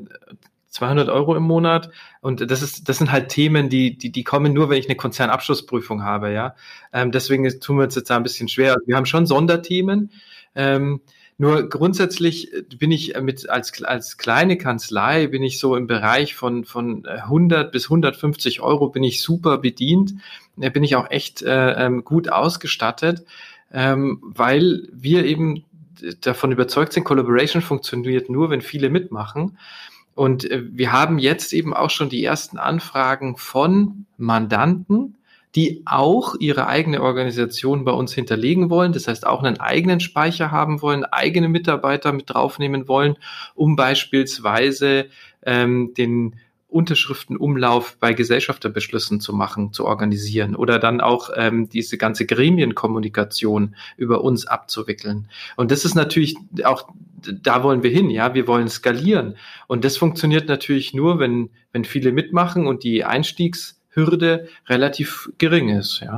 200 Euro im Monat. Und das ist, das sind halt Themen, die, die, die kommen nur, wenn ich eine Konzernabschlussprüfung habe, ja. Ähm, deswegen tun wir uns jetzt da ein bisschen schwer. Wir haben schon Sonderthemen. Ähm, Nur grundsätzlich bin ich mit als, als kleine Kanzlei bin ich so im Bereich von, von 100 bis 150 Euro bin ich super bedient. Bin ich auch echt äh, ähm, gut ausgestattet, ähm, weil wir eben davon überzeugt sind, Collaboration funktioniert nur, wenn viele mitmachen. Und äh, wir haben jetzt eben auch schon die ersten Anfragen von Mandanten, die auch ihre eigene Organisation bei uns hinterlegen wollen. Das heißt, auch einen eigenen Speicher haben wollen, eigene Mitarbeiter mit draufnehmen wollen, um beispielsweise ähm, den Unterschriftenumlauf bei Gesellschafterbeschlüssen zu machen, zu organisieren oder dann auch ähm, diese ganze Gremienkommunikation über uns abzuwickeln. Und das ist natürlich auch, da wollen wir hin, ja, wir wollen skalieren. Und das funktioniert natürlich nur, wenn, wenn viele mitmachen und die Einstiegshürde relativ gering ist, ja.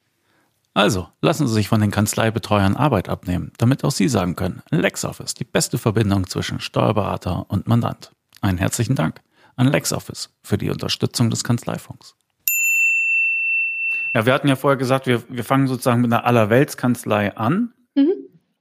Also, lassen Sie sich von den Kanzleibetreuern Arbeit abnehmen, damit auch Sie sagen können, LexOffice, die beste Verbindung zwischen Steuerberater und Mandant. Einen herzlichen Dank an LexOffice für die Unterstützung des Kanzleifunks. Ja, wir hatten ja vorher gesagt, wir, wir fangen sozusagen mit einer Allerweltskanzlei an, mhm.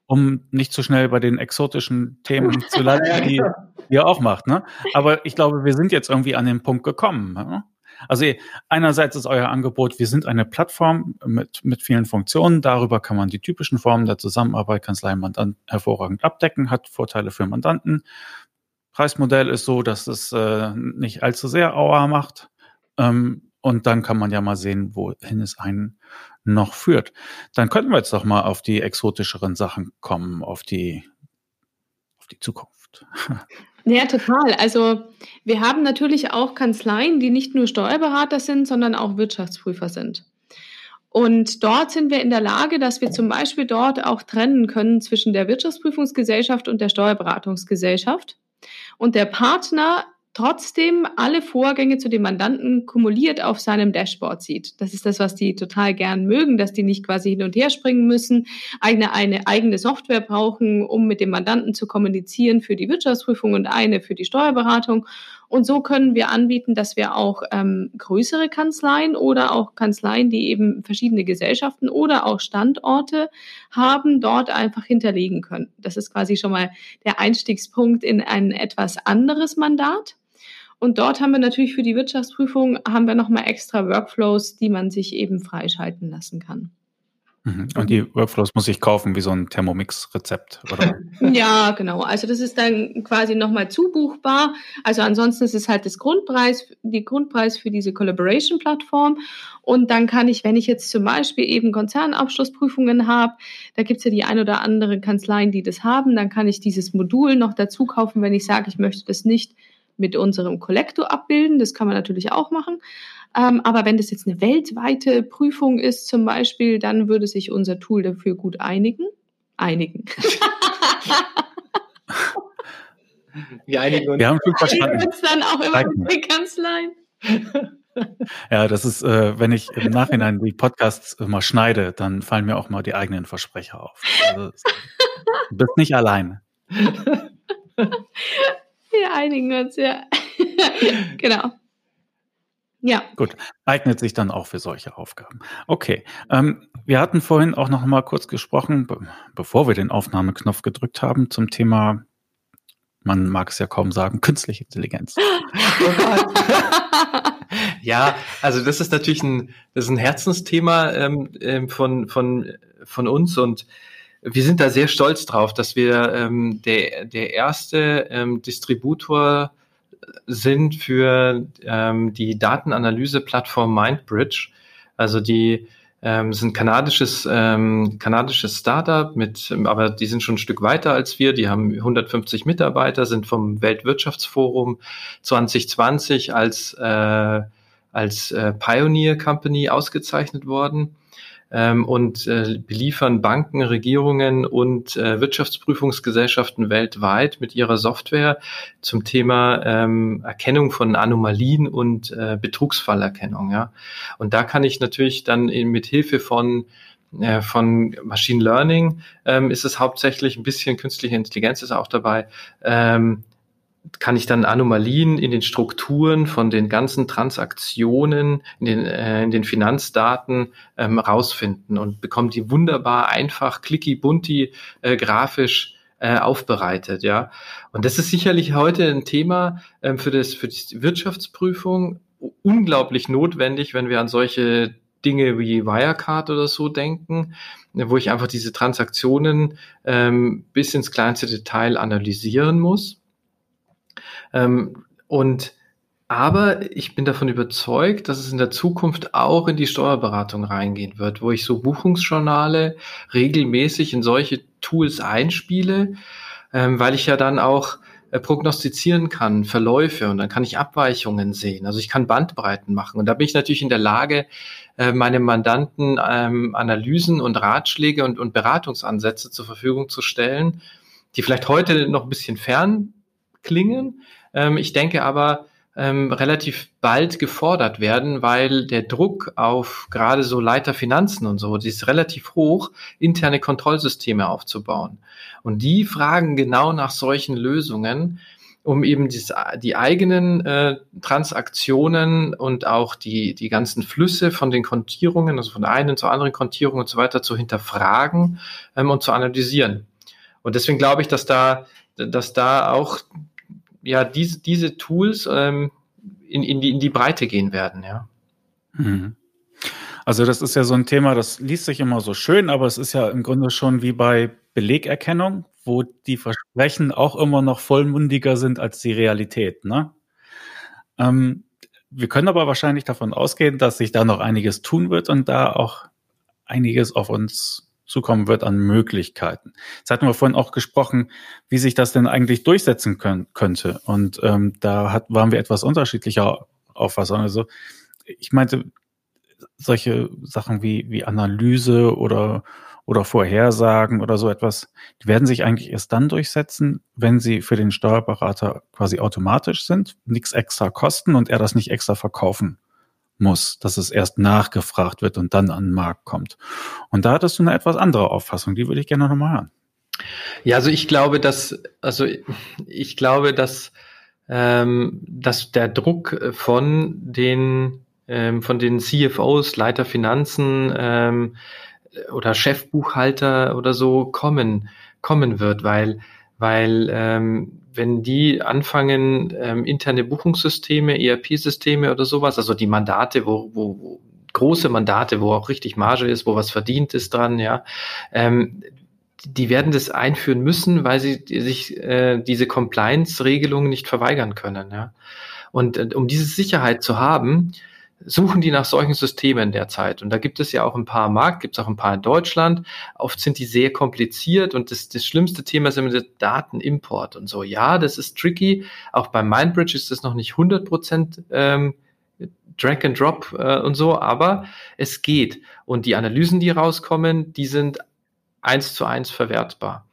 um nicht zu schnell bei den exotischen Themen zu landen, die ihr auch macht. Ne? Aber ich glaube, wir sind jetzt irgendwie an den Punkt gekommen. Ne? Also einerseits ist euer Angebot, wir sind eine Plattform mit, mit vielen Funktionen. Darüber kann man die typischen Formen der Zusammenarbeit Kanzlei Mandant hervorragend abdecken, hat Vorteile für Mandanten. Preismodell ist so, dass es äh, nicht allzu sehr Auer macht. Ähm, und dann kann man ja mal sehen, wohin es einen noch führt. Dann könnten wir jetzt doch mal auf die exotischeren Sachen kommen, auf die, auf die Zukunft. Ja, total. Also wir haben natürlich auch Kanzleien, die nicht nur Steuerberater sind, sondern auch Wirtschaftsprüfer sind. Und dort sind wir in der Lage, dass wir zum Beispiel dort auch trennen können zwischen der Wirtschaftsprüfungsgesellschaft und der Steuerberatungsgesellschaft. Und der Partner trotzdem alle Vorgänge zu dem Mandanten kumuliert auf seinem Dashboard sieht. Das ist das, was die total gern mögen, dass die nicht quasi hin und her springen müssen, eigene, eine eigene Software brauchen, um mit dem Mandanten zu kommunizieren für die Wirtschaftsprüfung und eine für die Steuerberatung. Und so können wir anbieten, dass wir auch ähm, größere Kanzleien oder auch Kanzleien, die eben verschiedene Gesellschaften oder auch Standorte haben, dort einfach hinterlegen können. Das ist quasi schon mal der Einstiegspunkt in ein etwas anderes Mandat. Und dort haben wir natürlich für die Wirtschaftsprüfung haben wir nochmal extra Workflows, die man sich eben freischalten lassen kann. Mhm. Und die Workflows muss ich kaufen, wie so ein Thermomix-Rezept, oder? ja, genau. Also das ist dann quasi nochmal zubuchbar. Also ansonsten ist es halt das Grundpreis, die Grundpreis für diese Collaboration-Plattform. Und dann kann ich, wenn ich jetzt zum Beispiel eben Konzernabschlussprüfungen habe, da gibt es ja die ein oder andere Kanzleien, die das haben, dann kann ich dieses Modul noch dazu kaufen, wenn ich sage, ich möchte das nicht mit unserem Kollektor abbilden. Das kann man natürlich auch machen. Ähm, aber wenn das jetzt eine weltweite Prüfung ist zum Beispiel, dann würde sich unser Tool dafür gut einigen. Einigen. Wir einigen uns. Wir haben schon verstanden. uns dann auch immer mit den Kanzleien. Ja, das ist, äh, wenn ich im Nachhinein die Podcasts mal schneide, dann fallen mir auch mal die eigenen Versprecher auf. Also, du bist nicht alleine. Wir einigen uns, ja. genau. Ja. Gut, eignet sich dann auch für solche Aufgaben. Okay, ähm, wir hatten vorhin auch noch mal kurz gesprochen, be bevor wir den Aufnahmeknopf gedrückt haben, zum Thema, man mag es ja kaum sagen, künstliche Intelligenz. Ja, also das ist natürlich ein, das ist ein Herzensthema ähm, ähm, von, von, von uns und wir sind da sehr stolz drauf, dass wir ähm, der, der erste ähm, Distributor sind für ähm, die Datenanalyse-Plattform MindBridge. Also die ähm, sind kanadisches ähm, kanadisches Startup mit, aber die sind schon ein Stück weiter als wir. Die haben 150 Mitarbeiter, sind vom Weltwirtschaftsforum 2020 als äh, als äh, Pioneer Company ausgezeichnet worden ähm, und äh, beliefern Banken, Regierungen und äh, Wirtschaftsprüfungsgesellschaften weltweit mit ihrer Software zum Thema ähm, Erkennung von Anomalien und äh, Betrugsfallerkennung. Ja. Und da kann ich natürlich dann mit Hilfe von äh, von Machine Learning ähm, ist es hauptsächlich ein bisschen künstliche Intelligenz ist auch dabei, ähm, kann ich dann Anomalien in den Strukturen von den ganzen Transaktionen, in den, äh, in den Finanzdaten ähm, rausfinden und bekomme die wunderbar einfach, clicky, bunti, äh, grafisch äh, aufbereitet, ja. Und das ist sicherlich heute ein Thema ähm, für das für die Wirtschaftsprüfung unglaublich notwendig, wenn wir an solche Dinge wie Wirecard oder so denken, wo ich einfach diese Transaktionen ähm, bis ins kleinste Detail analysieren muss ähm, und aber ich bin davon überzeugt, dass es in der Zukunft auch in die Steuerberatung reingehen wird, wo ich so Buchungsjournale regelmäßig in solche Tools einspiele, ähm, weil ich ja dann auch äh, prognostizieren kann, Verläufe und dann kann ich Abweichungen sehen. Also ich kann Bandbreiten machen. Und da bin ich natürlich in der Lage, äh, meinem Mandanten ähm, Analysen und Ratschläge und, und Beratungsansätze zur Verfügung zu stellen, die vielleicht heute noch ein bisschen fern klingen, ähm, ich denke aber, ähm, relativ bald gefordert werden, weil der Druck auf gerade so Leiter Finanzen und so, die ist relativ hoch, interne Kontrollsysteme aufzubauen. Und die fragen genau nach solchen Lösungen, um eben die, die eigenen äh, Transaktionen und auch die, die ganzen Flüsse von den Kontierungen, also von der einen zur anderen Kontierung und so weiter zu hinterfragen ähm, und zu analysieren. Und deswegen glaube ich, dass da, dass da auch ja, diese, diese Tools ähm, in, in, die, in die Breite gehen werden, ja. Mhm. Also das ist ja so ein Thema, das liest sich immer so schön, aber es ist ja im Grunde schon wie bei Belegerkennung, wo die Versprechen auch immer noch vollmundiger sind als die Realität. Ne? Ähm, wir können aber wahrscheinlich davon ausgehen, dass sich da noch einiges tun wird und da auch einiges auf uns zukommen wird an Möglichkeiten. Jetzt hatten wir vorhin auch gesprochen, wie sich das denn eigentlich durchsetzen können, könnte. Und ähm, da hat, waren wir etwas unterschiedlicher Auffassung. Also ich meinte, solche Sachen wie, wie Analyse oder, oder Vorhersagen oder so etwas, die werden sich eigentlich erst dann durchsetzen, wenn sie für den Steuerberater quasi automatisch sind, nichts extra kosten und er das nicht extra verkaufen muss, dass es erst nachgefragt wird und dann an den Markt kommt. Und da hattest du eine etwas andere Auffassung, die würde ich gerne nochmal hören. Ja, also ich glaube, dass, also ich glaube, dass, ähm, dass der Druck von den, ähm, von den CFOs, Leiter Finanzen ähm, oder Chefbuchhalter oder so kommen, kommen wird, weil, weil ähm, wenn die anfangen, ähm, interne Buchungssysteme, ERP-Systeme oder sowas, also die Mandate, wo, wo, wo große Mandate, wo auch richtig Marge ist, wo was verdient ist dran, ja, ähm, die werden das einführen müssen, weil sie sich äh, diese Compliance-Regelungen nicht verweigern können. Ja? Und äh, um diese Sicherheit zu haben, suchen die nach solchen Systemen derzeit. Und da gibt es ja auch ein paar am Markt, gibt es auch ein paar in Deutschland. Oft sind die sehr kompliziert und das, das schlimmste Thema ist immer der Datenimport und so. Ja, das ist tricky. Auch bei Mindbridge ist das noch nicht 100 Prozent ähm, Drag and Drop äh, und so, aber es geht. Und die Analysen, die rauskommen, die sind eins zu eins verwertbar.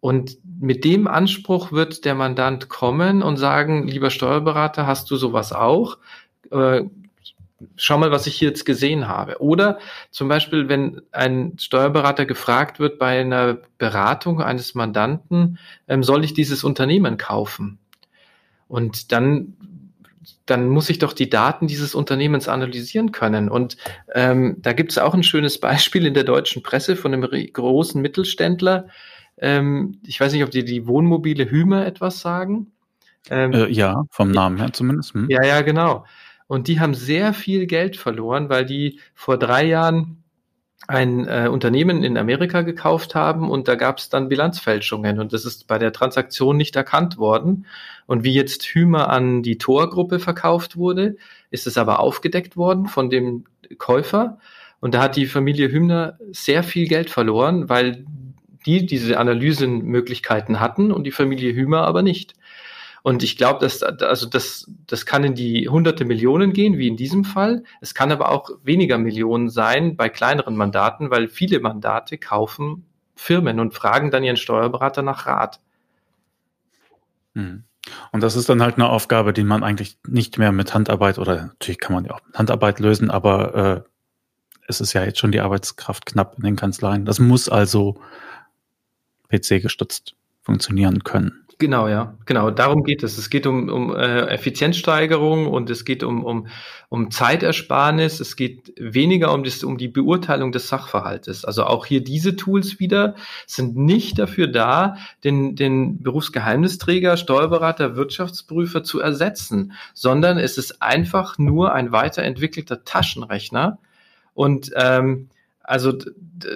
Und mit dem Anspruch wird der Mandant kommen und sagen, lieber Steuerberater, hast du sowas auch? Äh, schau mal, was ich hier jetzt gesehen habe. Oder zum Beispiel, wenn ein Steuerberater gefragt wird bei einer Beratung eines Mandanten, ähm, soll ich dieses Unternehmen kaufen? Und dann dann muss ich doch die Daten dieses Unternehmens analysieren können. Und ähm, da gibt es auch ein schönes Beispiel in der deutschen Presse von einem großen Mittelständler. Ähm, ich weiß nicht, ob die die Wohnmobile Hümer etwas sagen. Ähm, äh, ja, vom Namen her zumindest. Hm. Ja, ja, genau. Und die haben sehr viel Geld verloren, weil die vor drei Jahren ein äh, Unternehmen in Amerika gekauft haben und da gab es dann Bilanzfälschungen und das ist bei der Transaktion nicht erkannt worden. Und wie jetzt Hümer an die Torgruppe verkauft wurde, ist es aber aufgedeckt worden von dem Käufer und da hat die Familie Hümer sehr viel Geld verloren, weil die diese Analysenmöglichkeiten hatten und die Familie Hümer aber nicht. Und ich glaube, dass also das, das kann in die hunderte Millionen gehen, wie in diesem Fall. Es kann aber auch weniger Millionen sein bei kleineren Mandaten, weil viele Mandate kaufen Firmen und fragen dann ihren Steuerberater nach Rat. Mhm. Und das ist dann halt eine Aufgabe, die man eigentlich nicht mehr mit Handarbeit oder natürlich kann man ja auch mit Handarbeit lösen, aber äh, es ist ja jetzt schon die Arbeitskraft knapp in den Kanzleien. Das muss also PC gestützt funktionieren können. Genau, ja, genau. Darum geht es. Es geht um, um äh, Effizienzsteigerung und es geht um, um, um Zeitersparnis. Es geht weniger um, das, um die Beurteilung des Sachverhaltes. Also auch hier diese Tools wieder sind nicht dafür da, den, den Berufsgeheimnisträger, Steuerberater, Wirtschaftsprüfer zu ersetzen, sondern es ist einfach nur ein weiterentwickelter Taschenrechner. Und ähm, also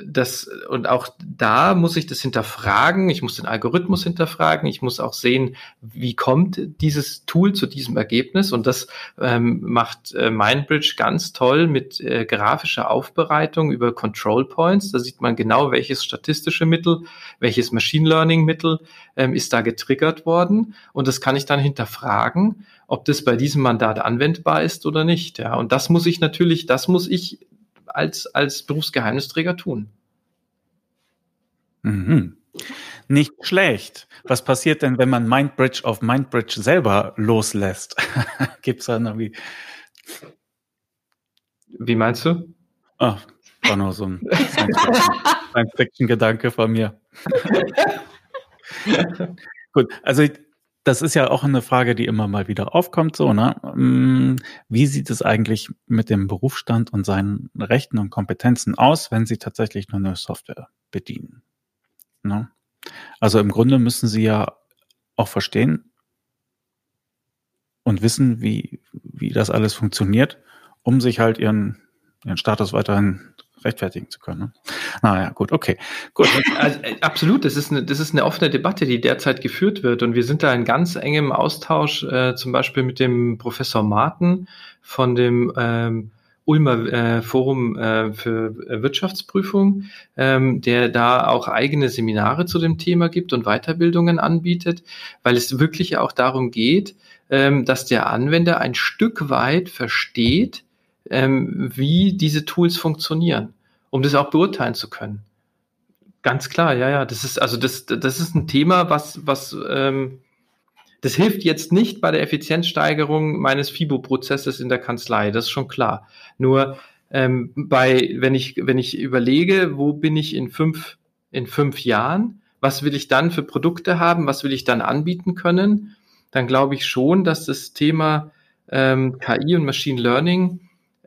das und auch da muss ich das hinterfragen. Ich muss den Algorithmus hinterfragen. Ich muss auch sehen, wie kommt dieses Tool zu diesem Ergebnis. Und das ähm, macht äh, Mindbridge ganz toll mit äh, grafischer Aufbereitung über Control Points. Da sieht man genau, welches statistische Mittel, welches Machine Learning Mittel ähm, ist da getriggert worden. Und das kann ich dann hinterfragen, ob das bei diesem Mandat anwendbar ist oder nicht. Ja, und das muss ich natürlich, das muss ich als, als Berufsgeheimnisträger tun. Mhm. Nicht schlecht. Was passiert denn, wenn man Mindbridge auf Mindbridge selber loslässt? Gibt es da irgendwie. Wie meinst du? Ah, war nur so ein Science-Fiction-Gedanke von mir. Gut, also das ist ja auch eine Frage, die immer mal wieder aufkommt, so, ne? Mm, wie sieht es eigentlich mit dem Berufsstand und seinen Rechten und Kompetenzen aus, wenn Sie tatsächlich nur eine Software bedienen? Ne? Also im Grunde müssen Sie ja auch verstehen und wissen, wie, wie das alles funktioniert, um sich halt Ihren, Ihren Status weiterhin rechtfertigen zu können. Ne? Naja, gut, okay. Gut. Also, äh, absolut, das ist, eine, das ist eine offene Debatte, die derzeit geführt wird. Und wir sind da in ganz engem Austausch, äh, zum Beispiel mit dem Professor Martin von dem ähm, Ulmer äh, Forum äh, für Wirtschaftsprüfung, ähm, der da auch eigene Seminare zu dem Thema gibt und Weiterbildungen anbietet, weil es wirklich auch darum geht, ähm, dass der Anwender ein Stück weit versteht, ähm, wie diese Tools funktionieren, um das auch beurteilen zu können. Ganz klar, ja, ja. Das ist also das, das ist ein Thema, was, was ähm, das hilft jetzt nicht bei der Effizienzsteigerung meines FIBO-Prozesses in der Kanzlei, das ist schon klar. Nur ähm, bei, wenn ich, wenn ich überlege, wo bin ich in fünf, in fünf Jahren, was will ich dann für Produkte haben, was will ich dann anbieten können, dann glaube ich schon, dass das Thema ähm, KI und Machine Learning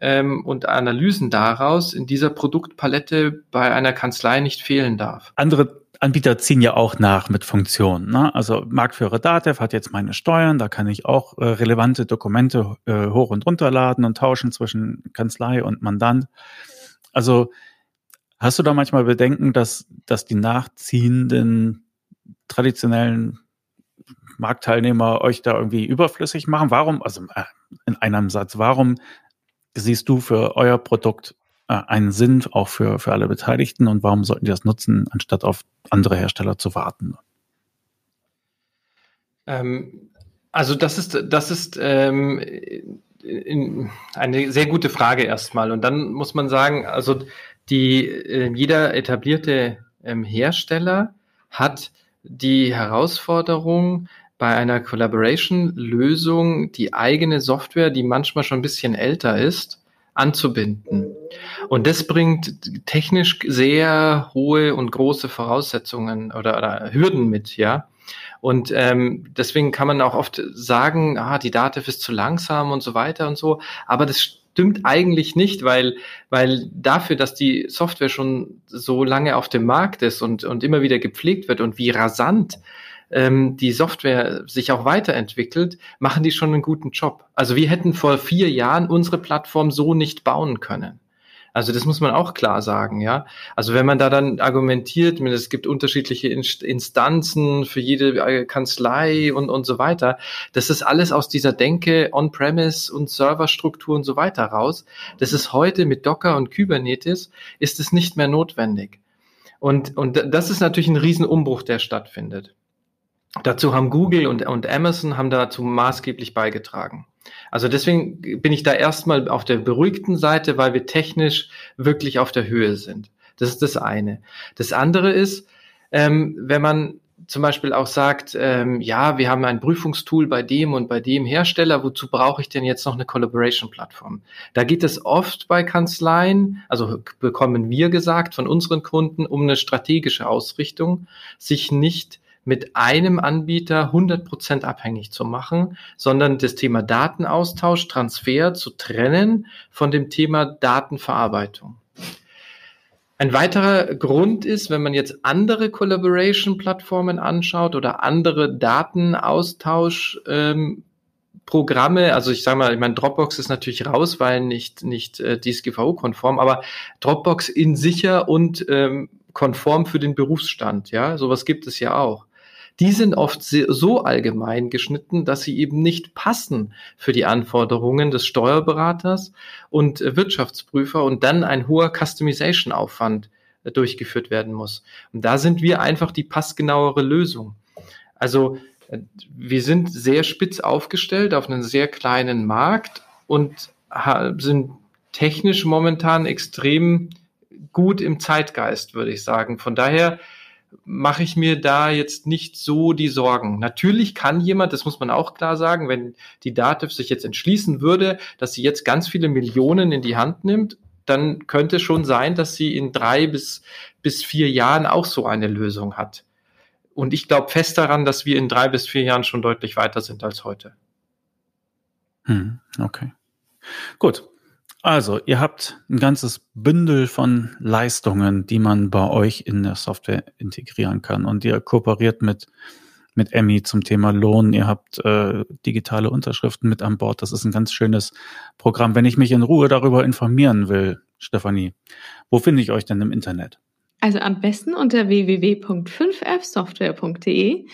ähm, und Analysen daraus in dieser Produktpalette bei einer Kanzlei nicht fehlen darf. Andere Anbieter ziehen ja auch nach mit Funktionen. Ne? Also Marktführer Datev hat jetzt meine Steuern, da kann ich auch äh, relevante Dokumente äh, hoch und runterladen und tauschen zwischen Kanzlei und Mandant. Also hast du da manchmal Bedenken, dass, dass die nachziehenden traditionellen Marktteilnehmer euch da irgendwie überflüssig machen? Warum, also äh, in einem Satz, warum siehst du für euer Produkt äh, einen Sinn auch für, für alle Beteiligten und warum sollten die das nutzen, anstatt auf andere Hersteller zu warten? Ähm, also das ist, das ist ähm, in, eine sehr gute Frage erstmal. Und dann muss man sagen, also die, äh, jeder etablierte ähm, Hersteller hat die Herausforderung, bei einer Collaboration-Lösung die eigene Software, die manchmal schon ein bisschen älter ist, anzubinden. Und das bringt technisch sehr hohe und große Voraussetzungen oder, oder Hürden mit, ja. Und ähm, deswegen kann man auch oft sagen, ah, die Dativ ist zu langsam und so weiter und so. Aber das stimmt eigentlich nicht, weil, weil dafür, dass die Software schon so lange auf dem Markt ist und, und immer wieder gepflegt wird und wie rasant ähm, die Software sich auch weiterentwickelt, machen die schon einen guten Job. Also wir hätten vor vier Jahren unsere Plattform so nicht bauen können. Also das muss man auch klar sagen, ja. Also wenn man da dann argumentiert, es gibt unterschiedliche Instanzen für jede äh, Kanzlei und, und so weiter, das ist alles aus dieser Denke On-Premise und Serverstruktur und so weiter raus. Das ist heute mit Docker und Kubernetes ist es nicht mehr notwendig. Und, und das ist natürlich ein Riesenumbruch, der stattfindet. Dazu haben Google und, und Amazon haben dazu maßgeblich beigetragen. Also deswegen bin ich da erstmal auf der beruhigten Seite, weil wir technisch wirklich auf der Höhe sind. Das ist das eine. Das andere ist, ähm, wenn man zum Beispiel auch sagt, ähm, ja, wir haben ein Prüfungstool bei dem und bei dem Hersteller, wozu brauche ich denn jetzt noch eine Collaboration-Plattform? Da geht es oft bei Kanzleien, also bekommen wir gesagt von unseren Kunden, um eine strategische Ausrichtung, sich nicht mit einem Anbieter 100% abhängig zu machen, sondern das Thema Datenaustausch, Transfer zu trennen von dem Thema Datenverarbeitung. Ein weiterer Grund ist, wenn man jetzt andere Collaboration-Plattformen anschaut oder andere Datenaustausch ähm, also ich sage mal, ich meine, Dropbox ist natürlich raus, weil nicht, nicht äh, DSGVO-konform, aber Dropbox in sicher und ähm, konform für den Berufsstand, ja, sowas gibt es ja auch die sind oft so allgemein geschnitten, dass sie eben nicht passen für die Anforderungen des Steuerberaters und Wirtschaftsprüfer und dann ein hoher Customization-Aufwand äh, durchgeführt werden muss. Und da sind wir einfach die passgenauere Lösung. Also äh, wir sind sehr spitz aufgestellt auf einen sehr kleinen Markt und sind technisch momentan extrem gut im Zeitgeist, würde ich sagen. Von daher mache ich mir da jetzt nicht so die Sorgen. Natürlich kann jemand, das muss man auch klar sagen, wenn die Dativ sich jetzt entschließen würde, dass sie jetzt ganz viele Millionen in die Hand nimmt, dann könnte schon sein, dass sie in drei bis, bis vier Jahren auch so eine Lösung hat. Und ich glaube fest daran, dass wir in drei bis vier Jahren schon deutlich weiter sind als heute. Hm, okay. Gut. Also, ihr habt ein ganzes Bündel von Leistungen, die man bei euch in der Software integrieren kann. Und ihr kooperiert mit, mit Emmy zum Thema Lohn. Ihr habt äh, digitale Unterschriften mit an Bord. Das ist ein ganz schönes Programm. Wenn ich mich in Ruhe darüber informieren will, Stefanie, wo finde ich euch denn im Internet? Also am besten unter www.5fsoftware.de.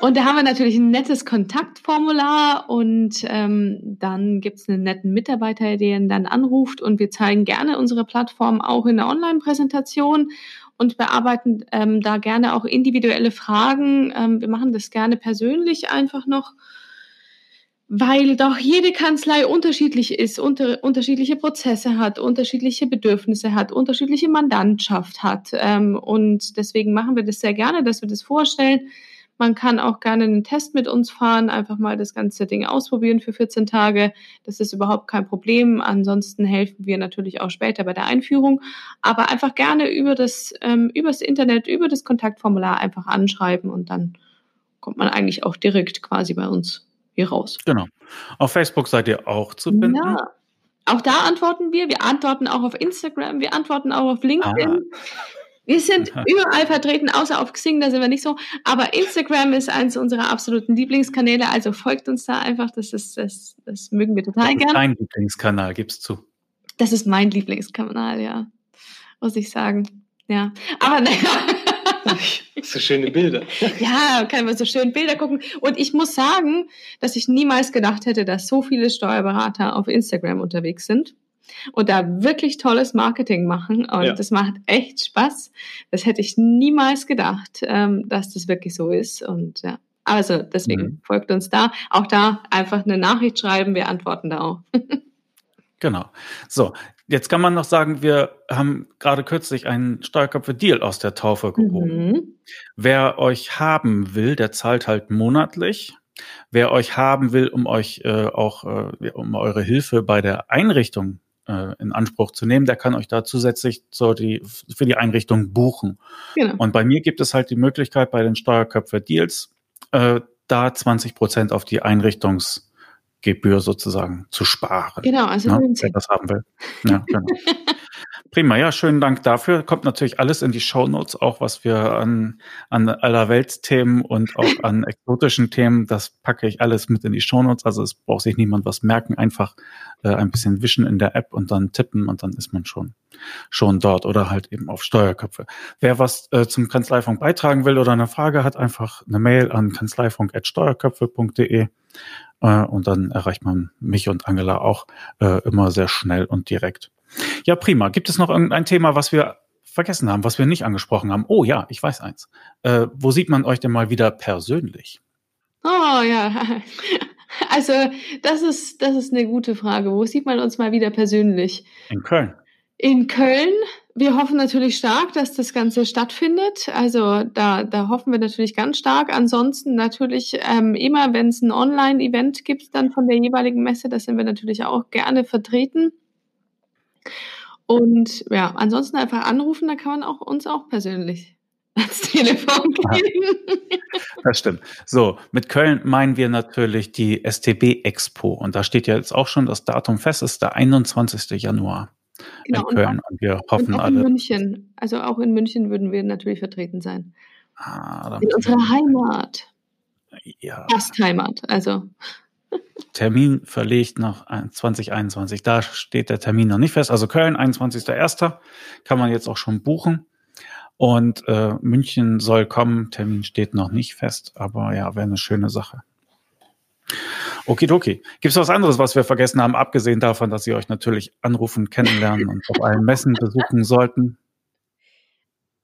Und da haben wir natürlich ein nettes Kontaktformular und ähm, dann gibt's einen netten Mitarbeiter, der ihn dann anruft und wir zeigen gerne unsere Plattform auch in der Online-Präsentation und bearbeiten ähm, da gerne auch individuelle Fragen. Ähm, wir machen das gerne persönlich einfach noch weil doch jede Kanzlei unterschiedlich ist, unter, unterschiedliche Prozesse hat, unterschiedliche Bedürfnisse hat, unterschiedliche Mandantschaft hat. Ähm, und deswegen machen wir das sehr gerne, dass wir das vorstellen. Man kann auch gerne einen Test mit uns fahren, einfach mal das ganze Ding ausprobieren für 14 Tage. Das ist überhaupt kein Problem. Ansonsten helfen wir natürlich auch später bei der Einführung. Aber einfach gerne über das, ähm, übers Internet, über das Kontaktformular einfach anschreiben und dann kommt man eigentlich auch direkt quasi bei uns hier raus. Genau. Auf Facebook seid ihr auch zu finden. Ja. Auch da antworten wir. Wir antworten auch auf Instagram. Wir antworten auch auf LinkedIn. Ah. Wir sind überall vertreten, außer auf Xing, da sind wir nicht so. Aber Instagram ist eines unserer absoluten Lieblingskanäle, also folgt uns da einfach. Das ist, das, das mögen wir total gerne. Dein Lieblingskanal, gibst zu. Das ist mein Lieblingskanal, ja. Muss ich sagen. Ja. Aber naja. So schöne Bilder. Ja, kann man so schön Bilder gucken. Und ich muss sagen, dass ich niemals gedacht hätte, dass so viele Steuerberater auf Instagram unterwegs sind und da wirklich tolles Marketing machen. Und ja. das macht echt Spaß. Das hätte ich niemals gedacht, ähm, dass das wirklich so ist. Und ja, also deswegen mhm. folgt uns da. Auch da einfach eine Nachricht schreiben. Wir antworten da auch. genau. So, Jetzt kann man noch sagen, wir haben gerade kürzlich einen Steuerköpfe-Deal aus der Taufe gehoben. Mhm. Wer euch haben will, der zahlt halt monatlich. Wer euch haben will, um euch äh, auch äh, um eure Hilfe bei der Einrichtung äh, in Anspruch zu nehmen, der kann euch da zusätzlich so die, für die Einrichtung buchen. Genau. Und bei mir gibt es halt die Möglichkeit bei den Steuerköpfe-Deals, äh, da 20 Prozent auf die Einrichtungs- Gebühr sozusagen zu sparen. Genau, also ja, wer das haben will. Ja, genau. Prima, ja, schönen Dank dafür. Kommt natürlich alles in die Show Notes, auch was wir an, an aller Weltsthemen und auch an exotischen Themen, das packe ich alles mit in die Show Notes. Also es braucht sich niemand was merken, einfach äh, ein bisschen wischen in der App und dann tippen und dann ist man schon schon dort oder halt eben auf Steuerköpfe. Wer was äh, zum Kanzleifunk beitragen will oder eine Frage hat, einfach eine Mail an kanzleifunk@steuerköpfe.de äh, und dann erreicht man mich und Angela auch äh, immer sehr schnell und direkt. Ja, prima. Gibt es noch irgendein Thema, was wir vergessen haben, was wir nicht angesprochen haben? Oh ja, ich weiß eins. Äh, wo sieht man euch denn mal wieder persönlich? Oh ja, also das ist, das ist eine gute Frage. Wo sieht man uns mal wieder persönlich? In Köln. In Köln wir hoffen natürlich stark, dass das Ganze stattfindet. Also da, da hoffen wir natürlich ganz stark. Ansonsten natürlich ähm, immer, wenn es ein Online-Event gibt, dann von der jeweiligen Messe, da sind wir natürlich auch gerne vertreten. Und ja, ansonsten einfach anrufen, da kann man auch uns auch persönlich ans Telefon gehen. Das stimmt. So, mit Köln meinen wir natürlich die STB Expo. Und da steht ja jetzt auch schon das Datum fest, ist der 21. Januar genau, in Köln. Und, und wir hoffen und auch alle. In München. Also auch in München würden wir natürlich vertreten sein. Ah, in unserer Heimat. Ja. Fast Heimat, also. Termin verlegt nach 2021. Da steht der Termin noch nicht fest. Also Köln, 21.01. kann man jetzt auch schon buchen. Und äh, München soll kommen. Termin steht noch nicht fest, aber ja, wäre eine schöne Sache. Okidoki. Gibt es was anderes, was wir vergessen haben, abgesehen davon, dass Sie euch natürlich anrufen, kennenlernen und auf allen Messen besuchen sollten?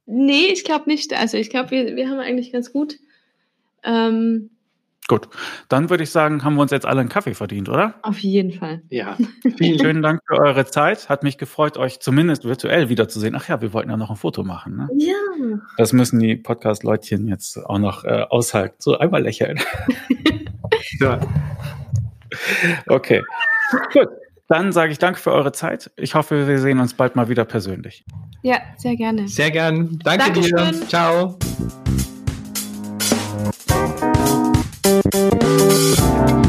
Nee, ich glaube nicht. Also ich glaube, wir, wir haben eigentlich ganz gut. Ähm, Gut, dann würde ich sagen, haben wir uns jetzt alle einen Kaffee verdient, oder? Auf jeden Fall. Ja. Vielen schönen Dank für eure Zeit. Hat mich gefreut, euch zumindest virtuell wiederzusehen. Ach ja, wir wollten ja noch ein Foto machen. Ne? Ja. Das müssen die Podcast-Leutchen jetzt auch noch äh, aushalten. So einmal lächeln. ja. Okay. Gut. Dann sage ich danke für eure Zeit. Ich hoffe, wir sehen uns bald mal wieder persönlich. Ja, sehr gerne. Sehr gern. Danke Dankeschön. dir. Ciao. thank you